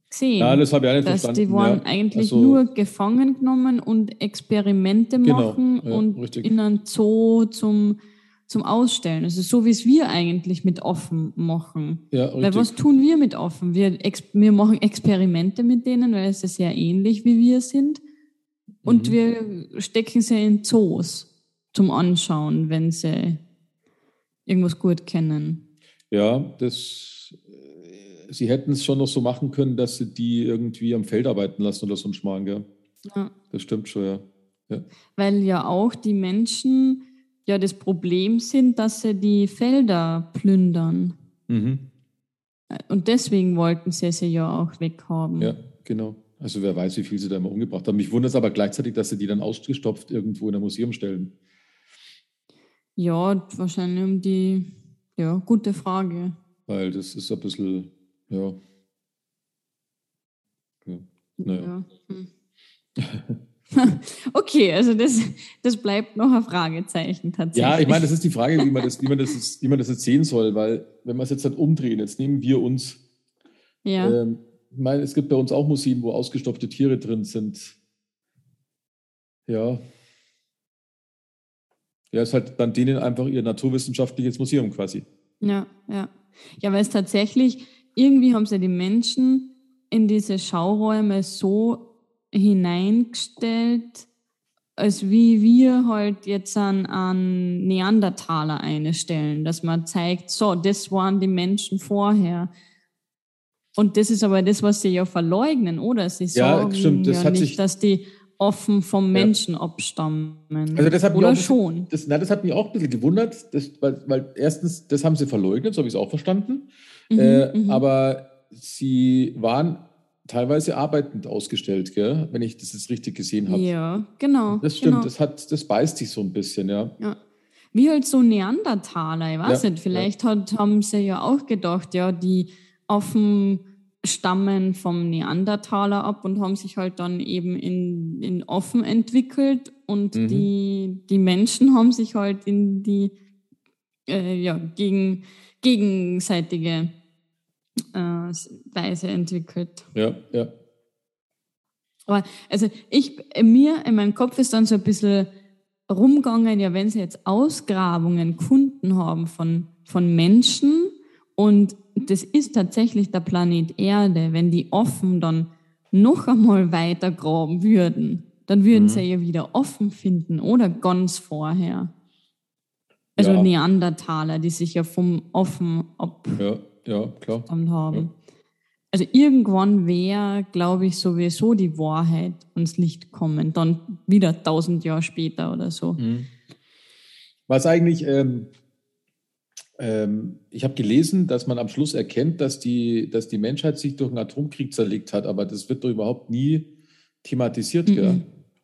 gesehen. Ja, das habe ich auch nicht dass verstanden. die waren ja. eigentlich Also- nur gefangen genommen und Experimente Genau, machen ja, und richtig. in einen Zoo zum, zum Ausstellen. Also so wie es wir eigentlich mit offen machen. Ja, Weil richtig. was tun wir mit offen? Wir, wir machen Experimente mit denen, weil es ist sehr ähnlich wie wir sind. Und Mhm. wir stecken sie in Zoos zum Anschauen, wenn sie irgendwas gut kennen. Ja, das, äh, sie hätten es schon noch so machen können, dass sie die irgendwie am Feld arbeiten lassen oder so ein Schmarrn, gell? Ja. Das stimmt schon, ja. ja. Weil ja auch die Menschen ja das Problem sind, dass sie die Felder plündern. Mhm. Und deswegen wollten sie sie ja auch weghaben. Ja, genau. Also wer weiß, wie viel sie da immer umgebracht haben. Mich wundert es aber gleichzeitig, dass sie die dann ausgestopft irgendwo in ein Museum stellen. Ja, wahrscheinlich um die, ja, gute Frage. Weil das ist ein bisschen, ja. ja. Naja. Ja. Hm. okay, also das, das bleibt noch ein Fragezeichen tatsächlich. Ja, ich meine, das ist die Frage, wie man das, wie man das, jetzt- wie man das jetzt sehen soll, weil wenn wir es jetzt halt umdrehen, jetzt nehmen wir uns, Ja, ähm, ich meine, es gibt bei uns auch Museen, wo ausgestopfte Tiere drin sind. Ja. Ja, ist halt dann denen einfach ihr naturwissenschaftliches Museum quasi. ja, ja. Ja, weil es tatsächlich, irgendwie haben sie die Menschen in diese Schauräume so hineingestellt, als wie wir halt jetzt an, an Neandertaler einstellen, dass man zeigt, so, das waren die Menschen vorher. Und das ist aber das, was sie ja verleugnen, oder? Sie Ja, sagen stimmt, das ja hat nicht, sich- dass die offen vom Menschen abstammen. Also das hat mich oder auch ein bisschen- schon. Das, na, das hat mich auch ein bisschen gewundert, das, weil, weil erstens, das haben sie verleugnet, so habe ich es auch verstanden. Mhm, äh, mhm. Aber sie waren teilweise arbeitend ausgestellt, gell? wenn ich das jetzt richtig gesehen habe. Ja, genau. Das stimmt, genau. das, hat, das beißt sich so ein bisschen, ja. Ja. Wie halt so Neandertaler, ich weiß Ja, nicht, vielleicht hat, haben sie ja auch gedacht, ja, die Affen stammen vom Neandertaler ab und haben sich halt dann eben in, in offen entwickelt und mhm. die, die Menschen haben sich halt in die äh, ja, gegen, gegenseitige äh, Weise entwickelt. Ja, ja. Aber also ich, mir in meinem Kopf ist dann so ein bisschen rumgegangen, ja, wenn sie jetzt Ausgrabungen Kunden haben von, von Menschen und das ist tatsächlich der Planet Erde, wenn die offen dann noch einmal weiter graben würden, dann würden mhm. sie ja wieder offen finden oder ganz vorher. Also ja. Neandertaler, die sich ja vom offen ab ja, ja, klar. haben. Ja. Also irgendwann wäre, glaube ich, sowieso die Wahrheit ans Licht kommen, dann wieder tausend Jahre später oder so. Mhm. Was eigentlich ähm, ähm, ich habe gelesen, dass man am Schluss erkennt, dass die, dass die Menschheit sich durch einen Atomkrieg zerlegt hat, aber das wird doch überhaupt nie thematisiert. Mm -mm.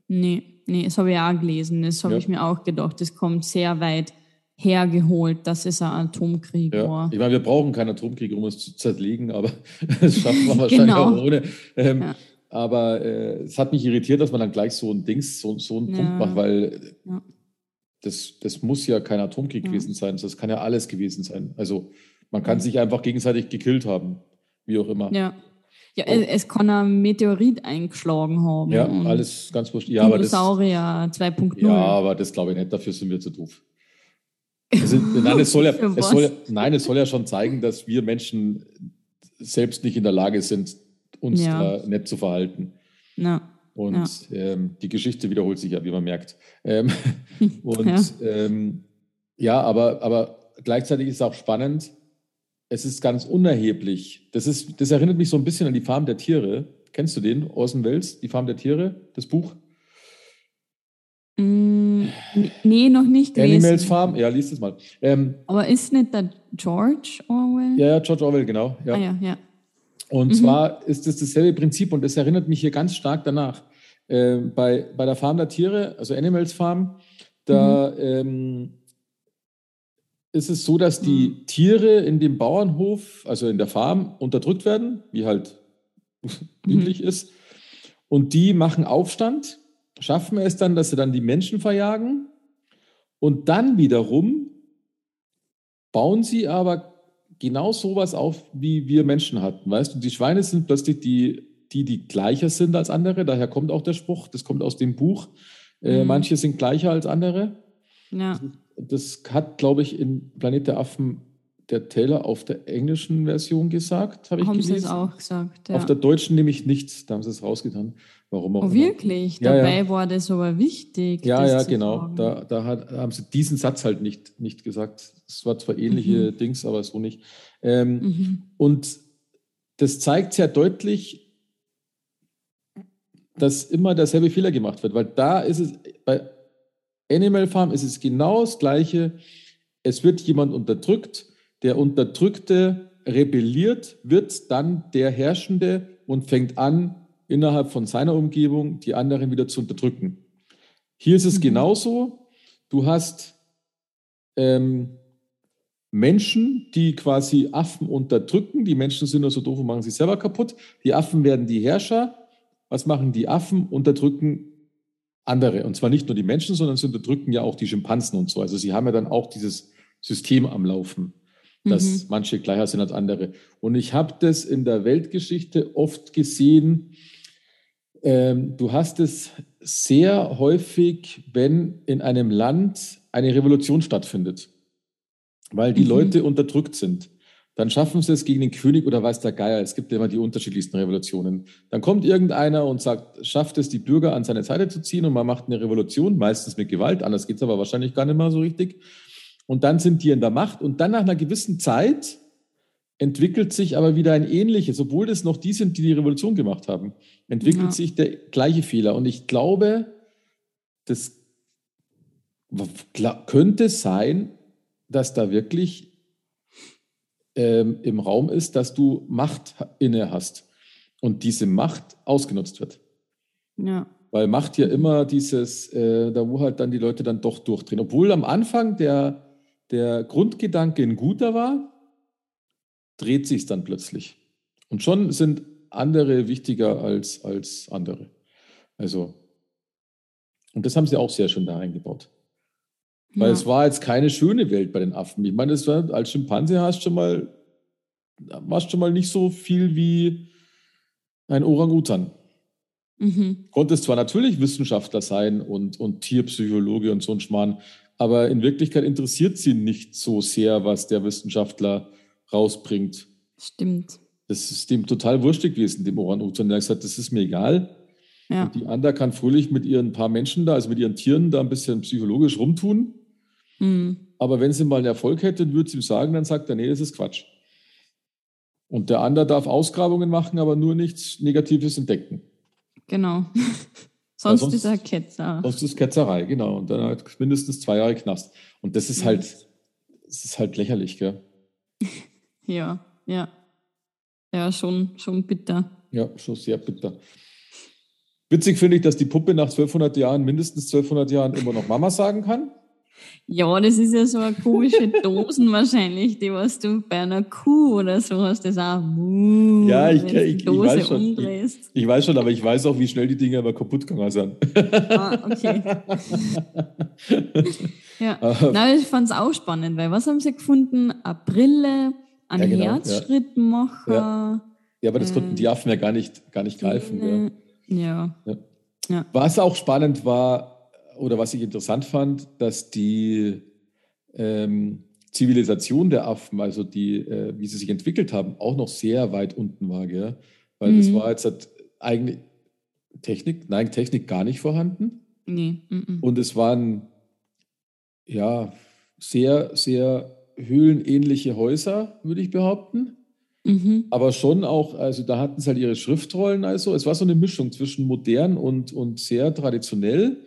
Nee, nee, das habe ich auch gelesen. Das habe ja. ich mir auch gedacht. Das kommt sehr weit hergeholt, dass es ein Atomkrieg ja. war. Ich meine, wir brauchen keinen Atomkrieg, um es zu zerlegen, aber das schaffen wir wahrscheinlich genau. auch ohne. Ähm, ja. Aber äh, es hat mich irritiert, dass man dann gleich so ein Dings, so, so einen Punkt macht, weil das, das muss ja kein Atomkrieg ja. gewesen sein. Das kann ja alles gewesen sein. Also man kann sich einfach gegenseitig gekillt haben, wie auch immer. Ja. Ja, oh. es kann ein Meteorit eingeschlagen haben. Ja, alles ganz wurscht. Ja, Dinosaurier 2.0. Ja, aber das glaube ich nicht. Dafür sind wir zu doof. Also, nein, es soll ja, es soll, nein, es soll ja schon zeigen, dass wir Menschen selbst nicht in der Lage sind, uns ja. nett zu verhalten. Ja. Und ja. ähm, die Geschichte wiederholt sich ja, wie man merkt. Ähm, und ja, ähm, ja aber, aber gleichzeitig ist es auch spannend, es ist ganz unerheblich. Das, ist, das erinnert mich so ein bisschen an die Farm der Tiere. Kennst du den, Orson Welles, die Farm der Tiere, das Buch? Mm, nee, noch nicht gelesen. Animals Farm, ja, liest es mal. Ähm, Aber ist nicht der George Orwell? Ja, ja, George Orwell, genau. Ja. Ah, ja, ja. Und mhm. zwar ist es dasselbe Prinzip und das erinnert mich hier ganz stark danach. Äh, bei, bei der Farm der Tiere, also Animals Farm, da mhm. ähm, ist es so, dass die mhm. Tiere in dem Bauernhof, also in der Farm, unterdrückt werden, wie halt üblich mhm. ist. Und die machen Aufstand, schaffen es dann, dass sie dann die Menschen verjagen. Und dann wiederum bauen sie aber genau sowas auf, wie wir Menschen hatten. Weißt du, die Schweine sind plötzlich die die, die gleicher sind als andere. Daher kommt auch der Spruch, das kommt aus dem Buch. Äh, mhm. Manche sind gleicher als andere. Ja. Das, das hat, glaube ich, in Planet der Affen der Taylor auf der englischen Version gesagt, habe ich Haben gelesen. Sie es auch gesagt, ja. Auf der deutschen nämlich nichts, da haben sie es rausgetan. Warum auch oh, wirklich? Ja, Dabei ja. war das aber wichtig. Ja, ja, genau. Da, da, hat, haben sie diesen Satz halt nicht, nicht gesagt. Es war zwar ähnliche mhm. Dings, aber so nicht. Ähm, mhm. Und das zeigt sehr deutlich, dass immer derselbe Fehler gemacht wird, weil da ist es, bei Animal Farm ist es genau das Gleiche. Es wird jemand unterdrückt, der Unterdrückte rebelliert, wird dann der Herrschende und fängt an, innerhalb von seiner Umgebung die anderen wieder zu unterdrücken. Hier ist es mhm. genauso. Du hast ähm, Menschen, die quasi Affen unterdrücken. Die Menschen sind nur so doof und machen sich selber kaputt. Die Affen werden die Herrscher was machen die Affen? Unterdrücken andere. Und zwar nicht nur die Menschen, sondern sie unterdrücken ja auch die Schimpansen und so. Also sie haben ja dann auch dieses System am Laufen, dass mhm. manche gleicher sind als andere. Und ich habe das in der Weltgeschichte oft gesehen. Ähm, du hast es sehr häufig, wenn in einem Land eine Revolution stattfindet, weil die mhm. Leute unterdrückt sind. Dann schaffen sie es gegen den König oder weiß der Geier. Es gibt ja immer die unterschiedlichsten Revolutionen. Dann kommt irgendeiner und sagt, schafft es, die Bürger an seine Seite zu ziehen und man macht eine Revolution, meistens mit Gewalt. Anders geht es aber wahrscheinlich gar nicht mal so richtig. Und dann sind die in der Macht und dann nach einer gewissen Zeit entwickelt sich aber wieder ein ähnliches, obwohl das noch die sind, die die Revolution gemacht haben, entwickelt ja. sich der gleiche Fehler. Und ich glaube, das könnte sein, dass da wirklich ähm, im Raum ist, dass du Macht inne hast und diese Macht ausgenutzt wird. Ja. Weil Macht ja immer dieses, äh, da wo halt dann die Leute dann doch durchdrehen. Obwohl am Anfang der, der Grundgedanke ein guter war, dreht sich es dann plötzlich. Und schon sind andere wichtiger als, als andere. Also, und das haben sie auch sehr schön da eingebaut. Weil Ja. es war jetzt keine schöne Welt bei den Affen. Ich meine, war, als Schimpanse hast du schon mal, warst schon mal nicht so viel wie ein Orang-Utan. Mhm. Konntest zwar natürlich Wissenschaftler sein und, und Tierpsychologe und so ein Schmarrn, aber in Wirklichkeit interessiert sie nicht so sehr, was der Wissenschaftler rausbringt. Stimmt. Das ist dem total wurstig gewesen, dem Orang-Utan. Er hat gesagt, das ist mir egal. Ja. Und die Anda kann fröhlich mit ihren paar Menschen da, also mit ihren Tieren da ein bisschen psychologisch rumtun. Mhm. Aber wenn sie mal einen Erfolg hätte, würde sie ihm sagen, dann sagt er, nee, das ist Quatsch. Und der Ander darf Ausgrabungen machen, aber nur nichts Negatives entdecken. Genau. sonst, sonst- ist er Ketzer. Sonst ist Ketzerei, genau. Und dann halt mindestens zwei Jahre Knast. Und das ist halt, das ist halt lächerlich, gell? Ja, ja. Ja, schon, schon bitter. Ja, schon sehr bitter. Witzig finde ich, dass die Puppe nach 1200 Jahren, mindestens 1200 Jahren, immer noch Mama sagen kann. Ja, das ist ja so eine komische Dosen wahrscheinlich, die was du bei einer Kuh oder so hast, das auch Muh, Ja, ich- ich- die ich Dose weiß schon. umdrehst. Ich weiß schon, aber ich weiß auch, wie schnell die Dinger aber kaputt gegangen sind. Ah, okay. Ja. Aber- Na, ich fand es auch spannend, weil was haben sie gefunden? Eine Brille, ein Ja, genau, ja. Herzschrittmacher. Ja, aber das Äh, konnten die Affen ja gar nicht, gar nicht greifen. Gell? Ja. Was auch spannend war, oder was ich interessant fand, dass die ähm, Zivilisation der Affen, also die, äh, wie sie sich entwickelt haben, auch noch sehr weit unten war. Gell? Weil das Mhm. war jetzt halt eigentlich Technik, nein, Technik gar nicht vorhanden. Nee. Mm Und es waren ja sehr, sehr höhlenähnliche Häuser, würde ich behaupten. mhm. Aber schon auch, also da hatten sie halt ihre Schriftrollen, also es war so eine Mischung zwischen modern und, und sehr traditionell,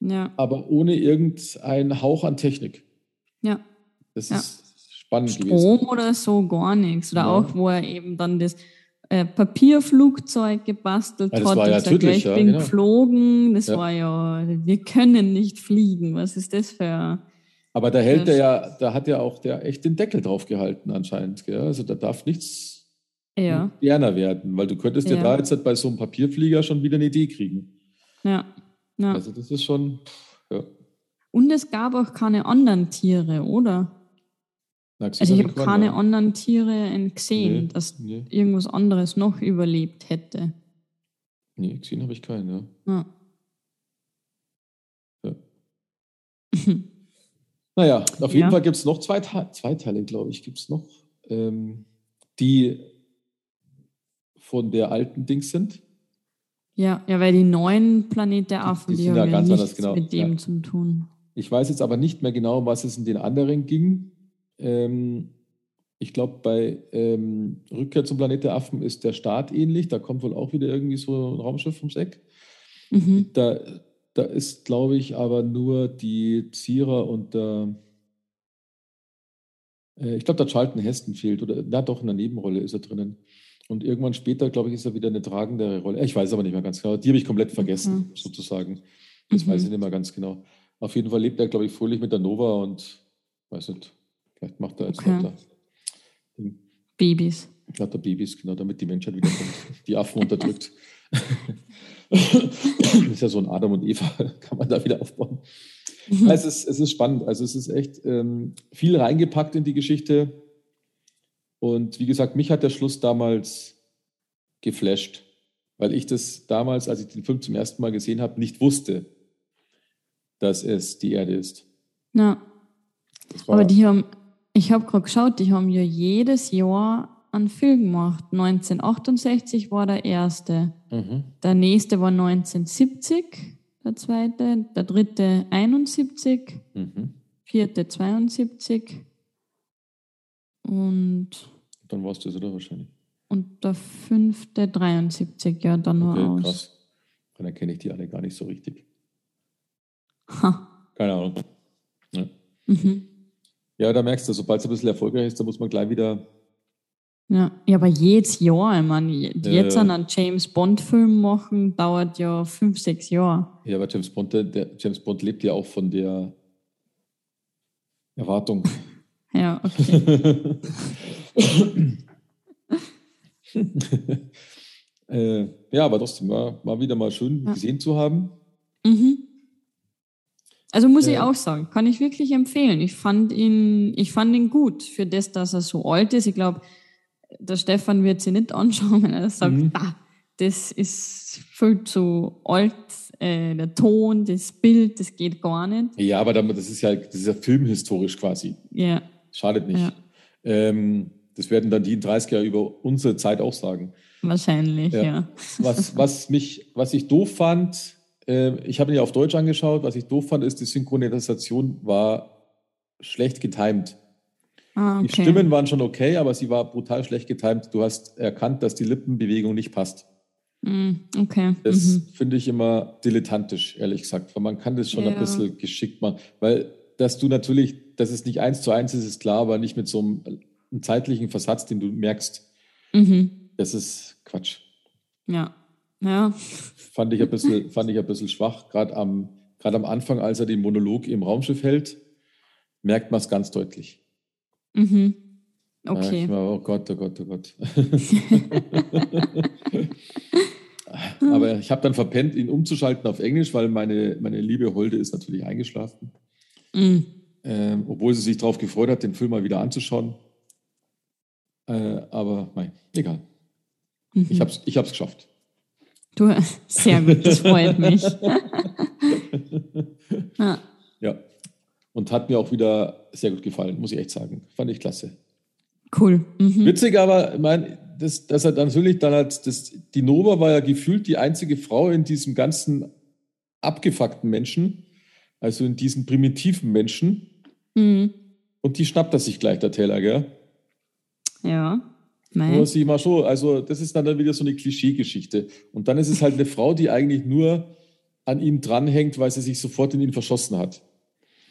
Ja. aber ohne irgendeinen Hauch an Technik. Ja. Das Ja. ist spannend gewesen. Strom oder so gar nichts. Oder Ja. auch, wo er eben dann das äh, Papierflugzeug gebastelt Ja, hat war ja und sagt, ich bin genau. geflogen. Das war ja, wir können nicht fliegen. Was ist das für... Aber da hält der ja, da hat ja auch der echt den Deckel drauf gehalten anscheinend. Gell? Also da darf nichts Ja, moderner werden, weil du könntest ja, Ja. da jetzt halt bei so einem Papierflieger schon wieder eine Idee kriegen. ja, ja. Also das ist schon, ja. Und es gab auch keine anderen Tiere, oder? Na, Also ich hab habe keine ja. anderen Tiere gesehen, Nee, dass nee, irgendwas anderes noch überlebt hätte. nee, gesehen habe ich keinen, ja. Ja. Ja. Naja, auf jeden. Fall gibt es noch zwei, Te zwei Teile, glaube ich, gibt es noch, ähm, die von der alten Dings sind. Ja, ja, weil die neuen Planet der Affen, die die, sind haben ja ganz nichts anders, genau. mit dem Ja. zu tun. Ich weiß jetzt aber nicht mehr genau, was es in den anderen ging. Ähm, ich glaube, bei ähm, Rückkehr zum Planet der Affen ist der Start ähnlich. Da kommt wohl auch wieder irgendwie so ein Raumschiff ums Eck. Mhm. Da, da ist, glaube ich, aber nur die Zierer und der. Äh, ich glaube, der Charlton Heston fehlt. Oder na doch, in der Nebenrolle ist er drinnen. Und irgendwann später, glaube ich, ist er wieder eine tragendere Rolle. Ich weiß aber nicht mehr ganz genau. Die habe ich komplett vergessen, Okay. sozusagen. Das Mhm. weiß ich nicht mehr ganz genau. Auf jeden Fall lebt er, glaube ich, fröhlich mit der Nova und weiß nicht, vielleicht macht er jetzt Okay. lauter, Babys. lauter Babys, genau, damit die Menschheit wiederkommt, die Affen unterdrückt. das ist ja so ein Adam und Eva, kann man da wieder aufbauen. Mhm. Ja, Es ist, es ist spannend. Also es ist echt ähm, viel reingepackt in die Geschichte. Und wie gesagt, mich hat der Schluss damals geflasht, weil ich das damals, als ich den Film zum ersten Mal gesehen habe, nicht wusste, dass es die Erde ist. War, Aber die haben, ich habe gerade geschaut, die haben ja jedes Jahr einen Film gemacht. 1968 war der erste. mhm. Der nächste war 1970, der zweite. Der dritte 71, Mhm. vierte 72 und, Dann war es das, oder wahrscheinlich? und der fünfte 73, ja, dann nur Okay, aus. krass. Dann erkenne ich die alle gar nicht so richtig. Ha. Keine Ahnung. Ja. Mhm. ja, da merkst du, sobald es ein bisschen erfolgreich ist, da muss man gleich wieder. Ja. ja, aber jedes Jahr, ich meine, Ja, jetzt ja. einen James Bond-Film machen, dauert ja fünf, sechs Jahre. Ja, aber James Bond, der James Bond lebt ja auch von der Erwartung. Ja, okay. äh, ja, aber trotzdem war, war wieder mal schön Ja. gesehen zu haben. Mhm. Also muss ich Äh. auch sagen, kann ich wirklich empfehlen. Ich fand ihn, ich fand ihn gut für das, dass er so alt ist. Ich glaube, der Stefan wird sie nicht anschauen, wenn er sagt, Mhm. ah, das ist viel zu alt, äh, der Ton, das Bild, das geht gar nicht. Ja, aber das ist ja, das ist ja filmhistorisch quasi. Ja, Schadet nicht. Ja. Ähm, das werden dann die in 30 Jahre über unsere Zeit auch sagen. wahrscheinlich, Ja. ja. Was, was, mich, was ich doof fand, äh, ich habe ihn ja auf Deutsch angeschaut, was ich doof fand, ist, die Synchronisation war schlecht getimed. Ah, Die okay. Stimmen waren schon okay, aber sie war brutal schlecht getimed. Du hast erkannt, dass die Lippenbewegung nicht passt. Mm, okay. Das Mhm. finde ich immer dilettantisch, ehrlich gesagt, weil man kann das schon ein Ja. bisschen geschickt machen. Weil, dass du natürlich, dass es nicht eins zu eins ist, ist klar, aber nicht mit so einem, einem zeitlichen Versatz, den du merkst, Mhm. das ist Quatsch. Ja. Ja. Fand ich ein bisschen, fand ich ein bisschen schwach. Gerade am, am Anfang, als er den Monolog im Raumschiff hält, merkt man es ganz deutlich. Mhm. Okay. ich war, oh Gott, oh Gott, oh Gott. Aber ich habe dann verpennt, ihn umzuschalten auf Englisch, weil meine, meine liebe Holde ist natürlich eingeschlafen. Mm. Ähm, obwohl sie sich darauf gefreut hat, den Film mal wieder anzuschauen. Äh, aber nein, egal. Mhm. Ich habe es ich hab's geschafft. Du, sehr gut, das freut mich. ja. Ja. Und hat mir auch wieder sehr gut gefallen, muss ich echt sagen. Fand ich klasse. Cool. Mhm. Witzig aber, ich meine, das, dass er dann natürlich dann halt, das, die Nova war ja gefühlt die einzige Frau in diesem ganzen abgefuckten Menschen, also in diesen primitiven Menschen. Mhm. Und die schnappt er sich gleich, der Taylor, gell? Ja. Nur Nein. sie mal schon, also das ist dann, dann wieder so eine Klischeegeschichte. Und dann ist es halt eine Frau, die eigentlich nur an ihm dranhängt, weil sie sich sofort in ihn verschossen hat.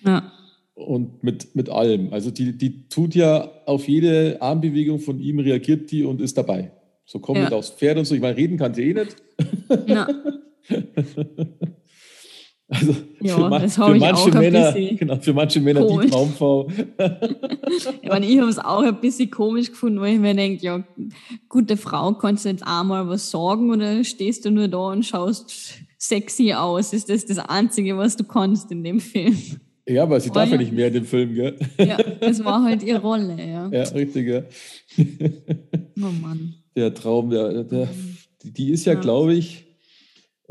Ja. Und mit, mit allem. Also die, die tut ja auf jede Armbewegung von ihm, reagiert die und ist dabei. So kommt Ja. aufs Pferd und so. Ich meine, reden kann sie eh nicht. ja. Also Ja, für, ma- das hab für ich manche Männer, genau, für manche Männer die komisch. Traumfrau. Ich, meine, ich habe es auch ein bisschen komisch gefunden, weil ich mir denke, ja, gute Frau, kannst du jetzt einmal was sagen oder stehst du nur da und schaust sexy aus? Ist das das Einzige, was du kannst in dem Film? Ja, aber sie darf ja nicht mehr in dem Film, gell? Ja, das war halt ihre Rolle, ja. Ja, richtig, ja. Oh Mann. Der Traum, der, der, die, die ist ja, Ja. glaube ich,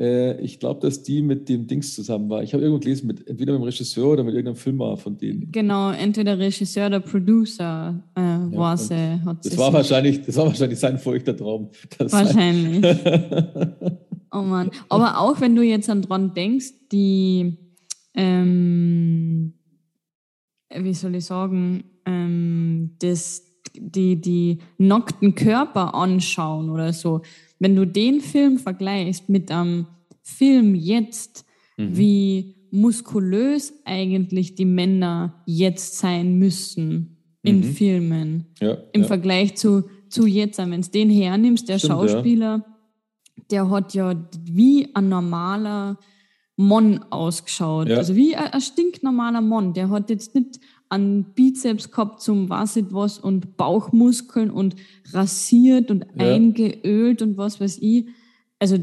äh, ich glaube, dass die mit dem Dings zusammen war. Ich habe irgendwo gelesen, mit, entweder mit dem Regisseur oder mit irgendeinem Filmer von denen. Genau, entweder Regisseur oder Producer äh, war und sie, hat sie Das war, wahrscheinlich, das war wahrscheinlich sein feuchter Traum. Wahrscheinlich. Oh Mann. Aber auch wenn du jetzt dann dran denkst, die, ähm, wie soll ich sagen, ähm, das, die, die nackten Körper anschauen oder so. Wenn du den Film vergleichst mit einem Film jetzt, Mhm. wie muskulös eigentlich die Männer jetzt sein müssen in Mhm. Filmen ja, im ja. Vergleich zu, zu jetzt, wenn du den hernimmst, der Stimmt, ja. Schauspieler, der hat ja wie ein normaler Mann ausgeschaut. Ja. Also wie ein, ein stinknormaler Mann. Der hat jetzt nicht Bizeps gehabt zum was was und Bauchmuskeln und rasiert und Ja. eingeölt und was weiß ich. Also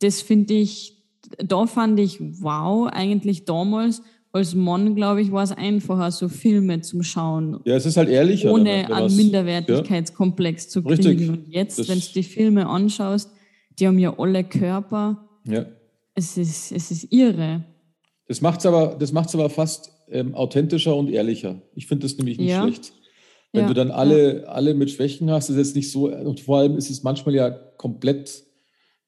das finde ich, da fand ich, wow, eigentlich damals als Mann, glaube ich, war es einfacher, so Filme zum Schauen ja, es ist halt ehrlicher. ohne man's- Minderwertigkeitskomplex zu kriegen. Richtig. Und jetzt, wenn du die Filme anschaust, die haben ja alle Körper. Ja. ja. Es ist, es ist irre. Das macht es aber, das macht's aber fast ähm, authentischer und ehrlicher. Ich finde das nämlich nicht Ja. schlecht. Wenn Ja, du dann alle, alle mit Schwächen hast, ist jetzt nicht so, und vor allem ist es manchmal ja komplett,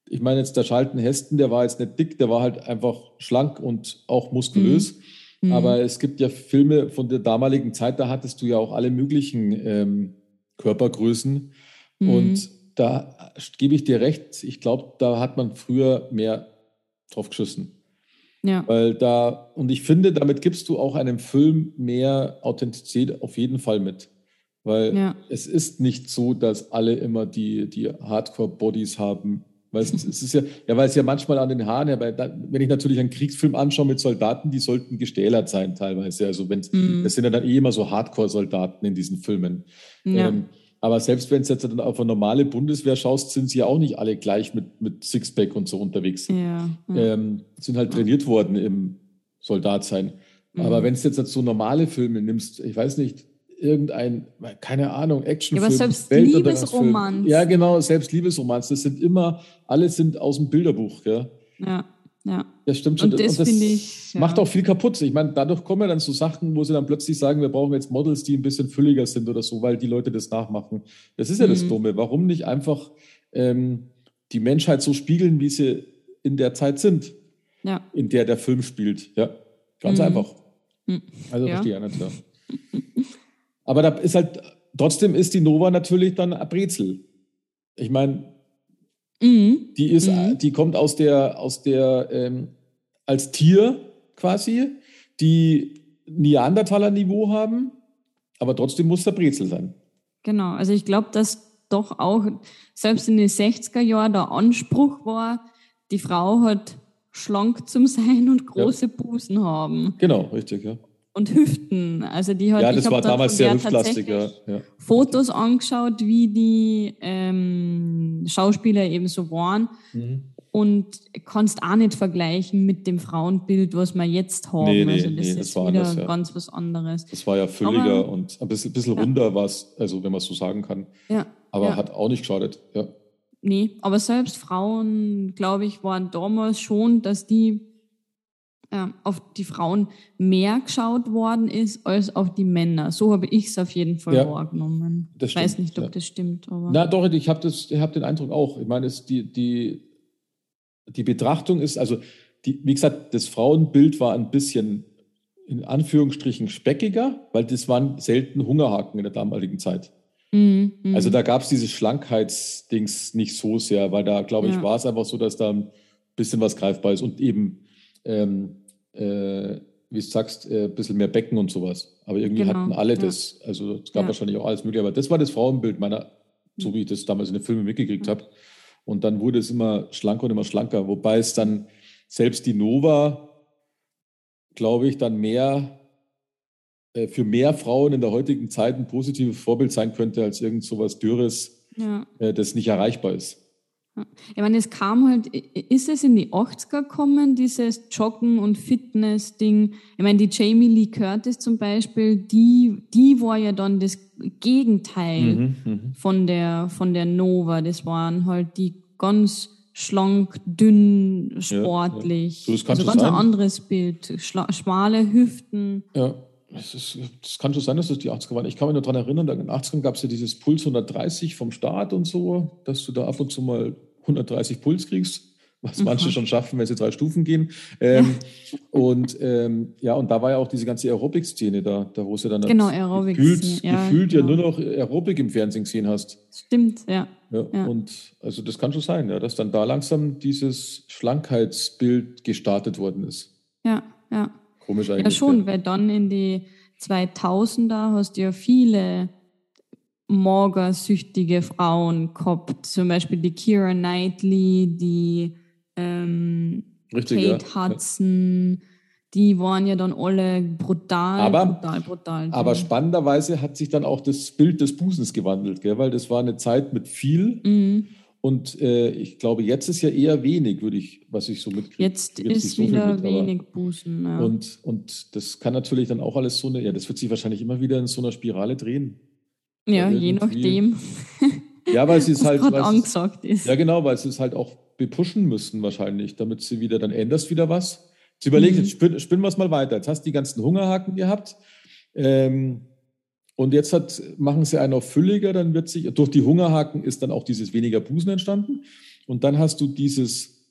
ich meine jetzt der Schalten Hesten, der war jetzt nicht dick, der war halt einfach schlank und auch muskulös. Mhm. Aber es gibt ja Filme von der damaligen Zeit, da hattest du ja auch alle möglichen ähm, Körpergrößen. Mhm. Und da gebe ich dir recht, ich glaube, da hat man früher mehr drauf geschissen. Ja, Weil da, und ich finde, damit gibst du auch einem Film mehr Authentizität auf jeden Fall mit. Weil ja, es ist nicht so, dass alle immer die, die Hardcore-Bodies haben. Weil es, es ist ja, ja, weil es ja manchmal an den Haaren, ja, weil da, wenn ich natürlich einen Kriegsfilm anschaue mit Soldaten, die sollten gestählert sein teilweise. Also wenn Mhm. das sind ja dann eh immer so Hardcore-Soldaten in diesen Filmen. ja. Ähm, Aber selbst wenn es jetzt dann auf eine normale Bundeswehr schaust, sind sie ja auch nicht alle gleich mit, mit Sixpack und so unterwegs. Ja. Ähm, sind halt trainiert worden im Soldatsein. Mhm. Aber wenn es jetzt so normale Filme nimmst, ich weiß nicht, irgendein, keine Ahnung, Actionfilm, Ja, aber selbst. Liebesromanz. Ja, genau, selbst Liebesromanz. Das sind immer, alle sind aus dem Bilderbuch, gell? ja, ja. Das stimmt schon. Und das finde ich, ja. macht auch viel kaputt. Ich meine, dadurch kommen ja dann so Sachen, wo sie dann plötzlich sagen, wir brauchen jetzt Models, die ein bisschen fülliger sind oder so, weil die Leute das nachmachen. Das ist ja das Mhm. Dumme. Warum nicht einfach ähm, die Menschheit so spiegeln, wie sie in der Zeit sind, Ja. in der der Film spielt? Ja, ganz Mhm. einfach. Mhm. Also Ja. verstehe ich nicht. Ja. Aber da ist halt, trotzdem ist die Nova natürlich dann ein Brezel. Ich meine, Mhm. die ist, Mhm. die kommt aus der, aus der, ähm, als Tier quasi, die Neandertaler-Niveau haben, aber trotzdem muss der Brezel sein. Genau, also ich glaube, dass doch auch selbst in den 60er Jahren der Anspruch war, die Frau hat schlank zum sein und große Busen haben Genau, richtig, ja. Und Hüften. Also die hat Ja, das war damals sehr hüftlastig, ja. ja. Fotos angeschaut, wie die ähm, Schauspieler eben so waren Mhm. und kannst auch nicht vergleichen mit dem Frauenbild, was wir jetzt haben. Nee, nee, also das nee, das ist war wieder anders, ja. ganz was anderes. Das war ja fülliger Aber- und ein bisschen, bisschen Ja. runder war es, also wenn man es so sagen kann. Ja, Aber ja. hat auch nicht geschadet. Ja. Nee, aber selbst Frauen, glaube ich, waren damals schon, dass die äh, auf die Frauen mehr geschaut worden ist als auf die Männer. So habe ich es auf jeden Fall Ja, wahrgenommen. Ich weiß nicht, ob ja. das stimmt, aber Na doch, ich habe hab den Eindruck auch. Ich meine, es, die, die, die Betrachtung ist, also die, wie gesagt, das Frauenbild war ein bisschen in Anführungsstrichen speckiger, weil das waren selten Hungerhaken in der damaligen Zeit. Mhm, mhm. Also da gab es diese Schlankheitsdings nicht so sehr, weil da, glaube ich, Ja. war es einfach so, dass da ein bisschen was greifbar ist und eben, ähm, äh, wie du sagst, äh, ein bisschen mehr Becken und sowas. Aber irgendwie Genau, hatten alle ja. das. Also es gab Ja. wahrscheinlich auch alles Mögliche, aber das war das Frauenbild meiner, so wie ich das damals in den Filmen mitgekriegt habe. Und dann wurde es immer schlanker und immer schlanker, wobei es dann selbst die Nova, glaube ich, dann mehr äh, für mehr Frauen in der heutigen Zeit ein positives Vorbild sein könnte als irgend sowas Dürres, ja. äh, das nicht erreichbar ist. Ich meine, es kam halt, ist es in die 80er gekommen, dieses Joggen- und Fitness-Ding? Ich meine, die Jamie Lee Curtis zum Beispiel, die, die war ja dann das Gegenteil Mhm, mhm. von, der, von der Nova. Das waren halt die ganz schlank, dünn, sportlich. So, das kann also ganz ein anderes Bild. Schla schmale Hüften. Ja, es ist, das kann schon sein, dass das die 80er waren. Ich kann mich nur daran erinnern, in den 80ern gab es ja dieses Puls 130 vom Start und so, dass du da ab und zu mal 130 Puls kriegst, was manche schon schaffen, wenn sie drei Stufen gehen. Ähm, und ähm, ja, und da war ja auch diese ganze Aerobic-Szene da, da wo sie dann Genau, das Aerobic-Szene, gefühlt, ja, gefühlt ja genau. nur noch Aerobic im Fernsehen gesehen hast. Stimmt, ja. Ja, Ja. Und also das kann schon sein, ja, dass dann da langsam dieses Schlankheitsbild gestartet worden ist. Ja, ja. Komisch eigentlich. Ja, schon, ja. weil dann in die 2000er hast du ja viele magersüchtige Frauen gehabt. Zum Beispiel die Kira Knightley, die ähm, Richtig, Kate ja. Hudson. Die waren ja dann alle brutal, Aber- brutal, brutal. Aber spannenderweise hat sich dann auch das Bild des Busens gewandelt, gell? weil das war eine Zeit mit viel Mhm. Und äh, ich glaube, jetzt ist ja eher wenig, würde ich, was ich so mitkriege. Jetzt Gibt's ist so wieder mit, wenig Busen. Ja. Und, und das kann natürlich dann auch alles so eine, ja, das wird sich wahrscheinlich immer wieder in so einer Spirale drehen. ja, je nachdem, Ja, weil sie es halt, weil angesagt ist. ja genau, weil sie es halt auch bepushen müssen wahrscheinlich, damit sie wieder, dann änderst wieder was. Jetzt überleg, Mhm. jetzt spinn, spinnen wir es mal weiter. Jetzt hast du die ganzen Hungerhaken gehabt. Ähm, und jetzt hat, machen sie einen auf fülliger, dann wird sich, durch die Hungerhaken ist dann auch dieses weniger Busen entstanden. Und dann hast du dieses,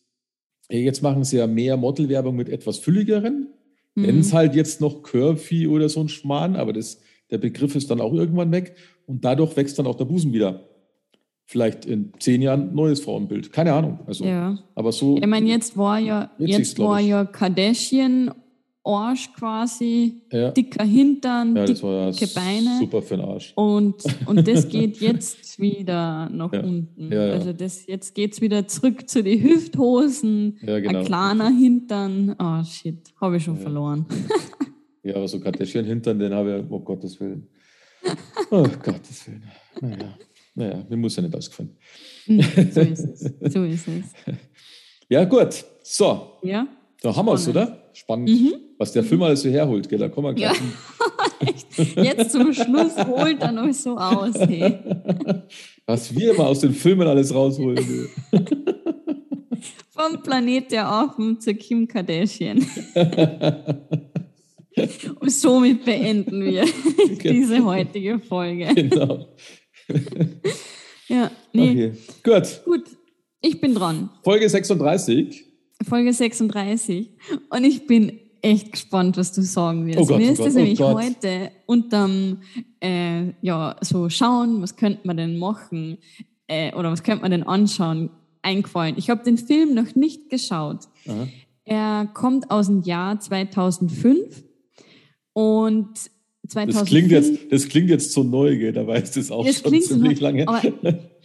jetzt machen sie ja mehr Modelwerbung mit etwas fülligeren. Mhm. Nennen es halt jetzt noch Curvy oder so ein Schmarrn, aber das, der Begriff ist dann auch irgendwann weg. Und dadurch wächst dann auch der Busen wieder. Vielleicht in zehn Jahren ein neues Frauenbild. Keine Ahnung. Also, Ja. Aber so. Ich meine, jetzt war ja, jetzt war ja Kardashian Arsch quasi, ja, dicker Hintern, ja, dicke Beine. super für den Arsch. Und, und das geht jetzt wieder nach Ja. unten. Also das, jetzt geht's wieder zurück zu den Hüfthosen, genau. ein kleiner Hintern. Oh shit, habe ich schon verloren. Ja, aber so Kardashian-Hintern, den habe ich, oh Gottes Willen. Oh Gottes Willen. Naja, naja, mir muss ja nicht ausgefallen. Hm, so ist es. So ist es. Ja, gut. So, Ja? da haben wir es, oder? Spannend. Was der Film alles so herholt, gell? Da kommen wir Ja. gleich. Echt. Jetzt zum Schluss holt er noch so aus. Hey. Was wir immer aus den Filmen alles rausholen. Vom Planet der Affen zu Kim Kardashian. Und somit beenden wir diese heutige Folge. genau. Ja, nee, Okay. Gut. gut. Ich bin dran. Folge 36. Folge 36. Und ich bin echt gespannt, was du sagen wirst. Oh Gott, Mir oh ist Gott, das oh nämlich Gott. heute unterm, äh, ja, so schauen, was könnte man denn machen äh, oder was könnte man denn anschauen, eingefallen. Ich habe den Film noch nicht geschaut. Aha. Er kommt aus dem Jahr 2005 und 2005... Das klingt, jetzt, das klingt jetzt so neu, gell? Da weiß das auch Das schon so ziemlich neu, lange. aber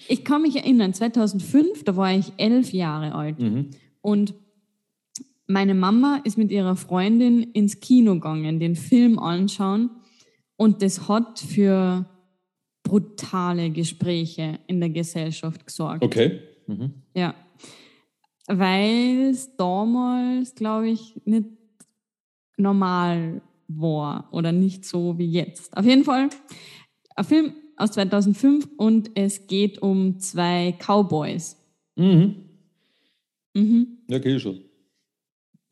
ich kann mich erinnern, 2005, da war ich elf Jahre alt. Mhm. Und meine Mama ist mit ihrer Freundin ins Kino gegangen, den Film anschauen. Und das hat für brutale Gespräche in der Gesellschaft gesorgt. Okay. Mhm. Ja. Weil es damals, glaube ich, nicht normal war oder nicht so wie jetzt. Auf jeden Fall ein Film aus 2005 und es geht um zwei Cowboys. Mhm. Mhm. Ja, okay, schon.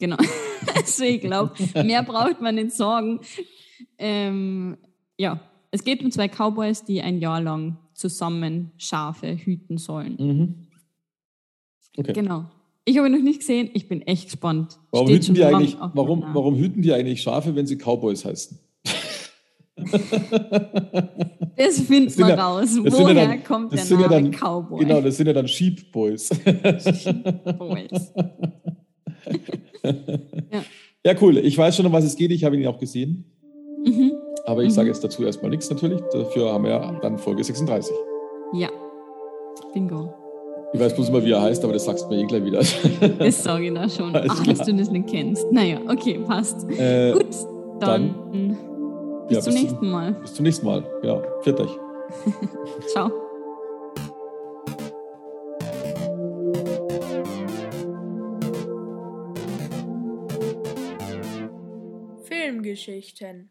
Genau. Also ich glaube, mehr braucht man nicht sagen. Ähm, ja, es geht um zwei Cowboys, die ein Jahr lang zusammen Schafe hüten sollen. Mhm. Okay. Genau. Ich habe ihn noch nicht gesehen. Ich bin echt gespannt. Warum Steht hüten, die eigentlich, warum, warum hüten die eigentlich Schafe, wenn sie Cowboys heißen? Das findet man ja- raus. das sind ja Woher dann- kommt das der sind ja Name dann- Cowboy? Genau, das sind ja dann Sheep Boys. Boys. ja. Ja, cool. Ich weiß schon, um was es geht. Ich habe ihn auch gesehen. Mhm. Aber ich sage jetzt dazu erstmal nichts natürlich. Dafür haben wir ja dann Folge 36. ja. Bingo. Ich weiß bloß immer, wie er heißt, aber das sagst du mir eh gleich wieder. Das sage ich da schon. Ach, klar. dass du das nicht kennst. Naja, okay, passt. äh, Gut, dann, bis ja, zum bis nächsten Mal. Bis zum nächsten Mal. Genau. Pfiat euch. Ciao. Filmgeschichten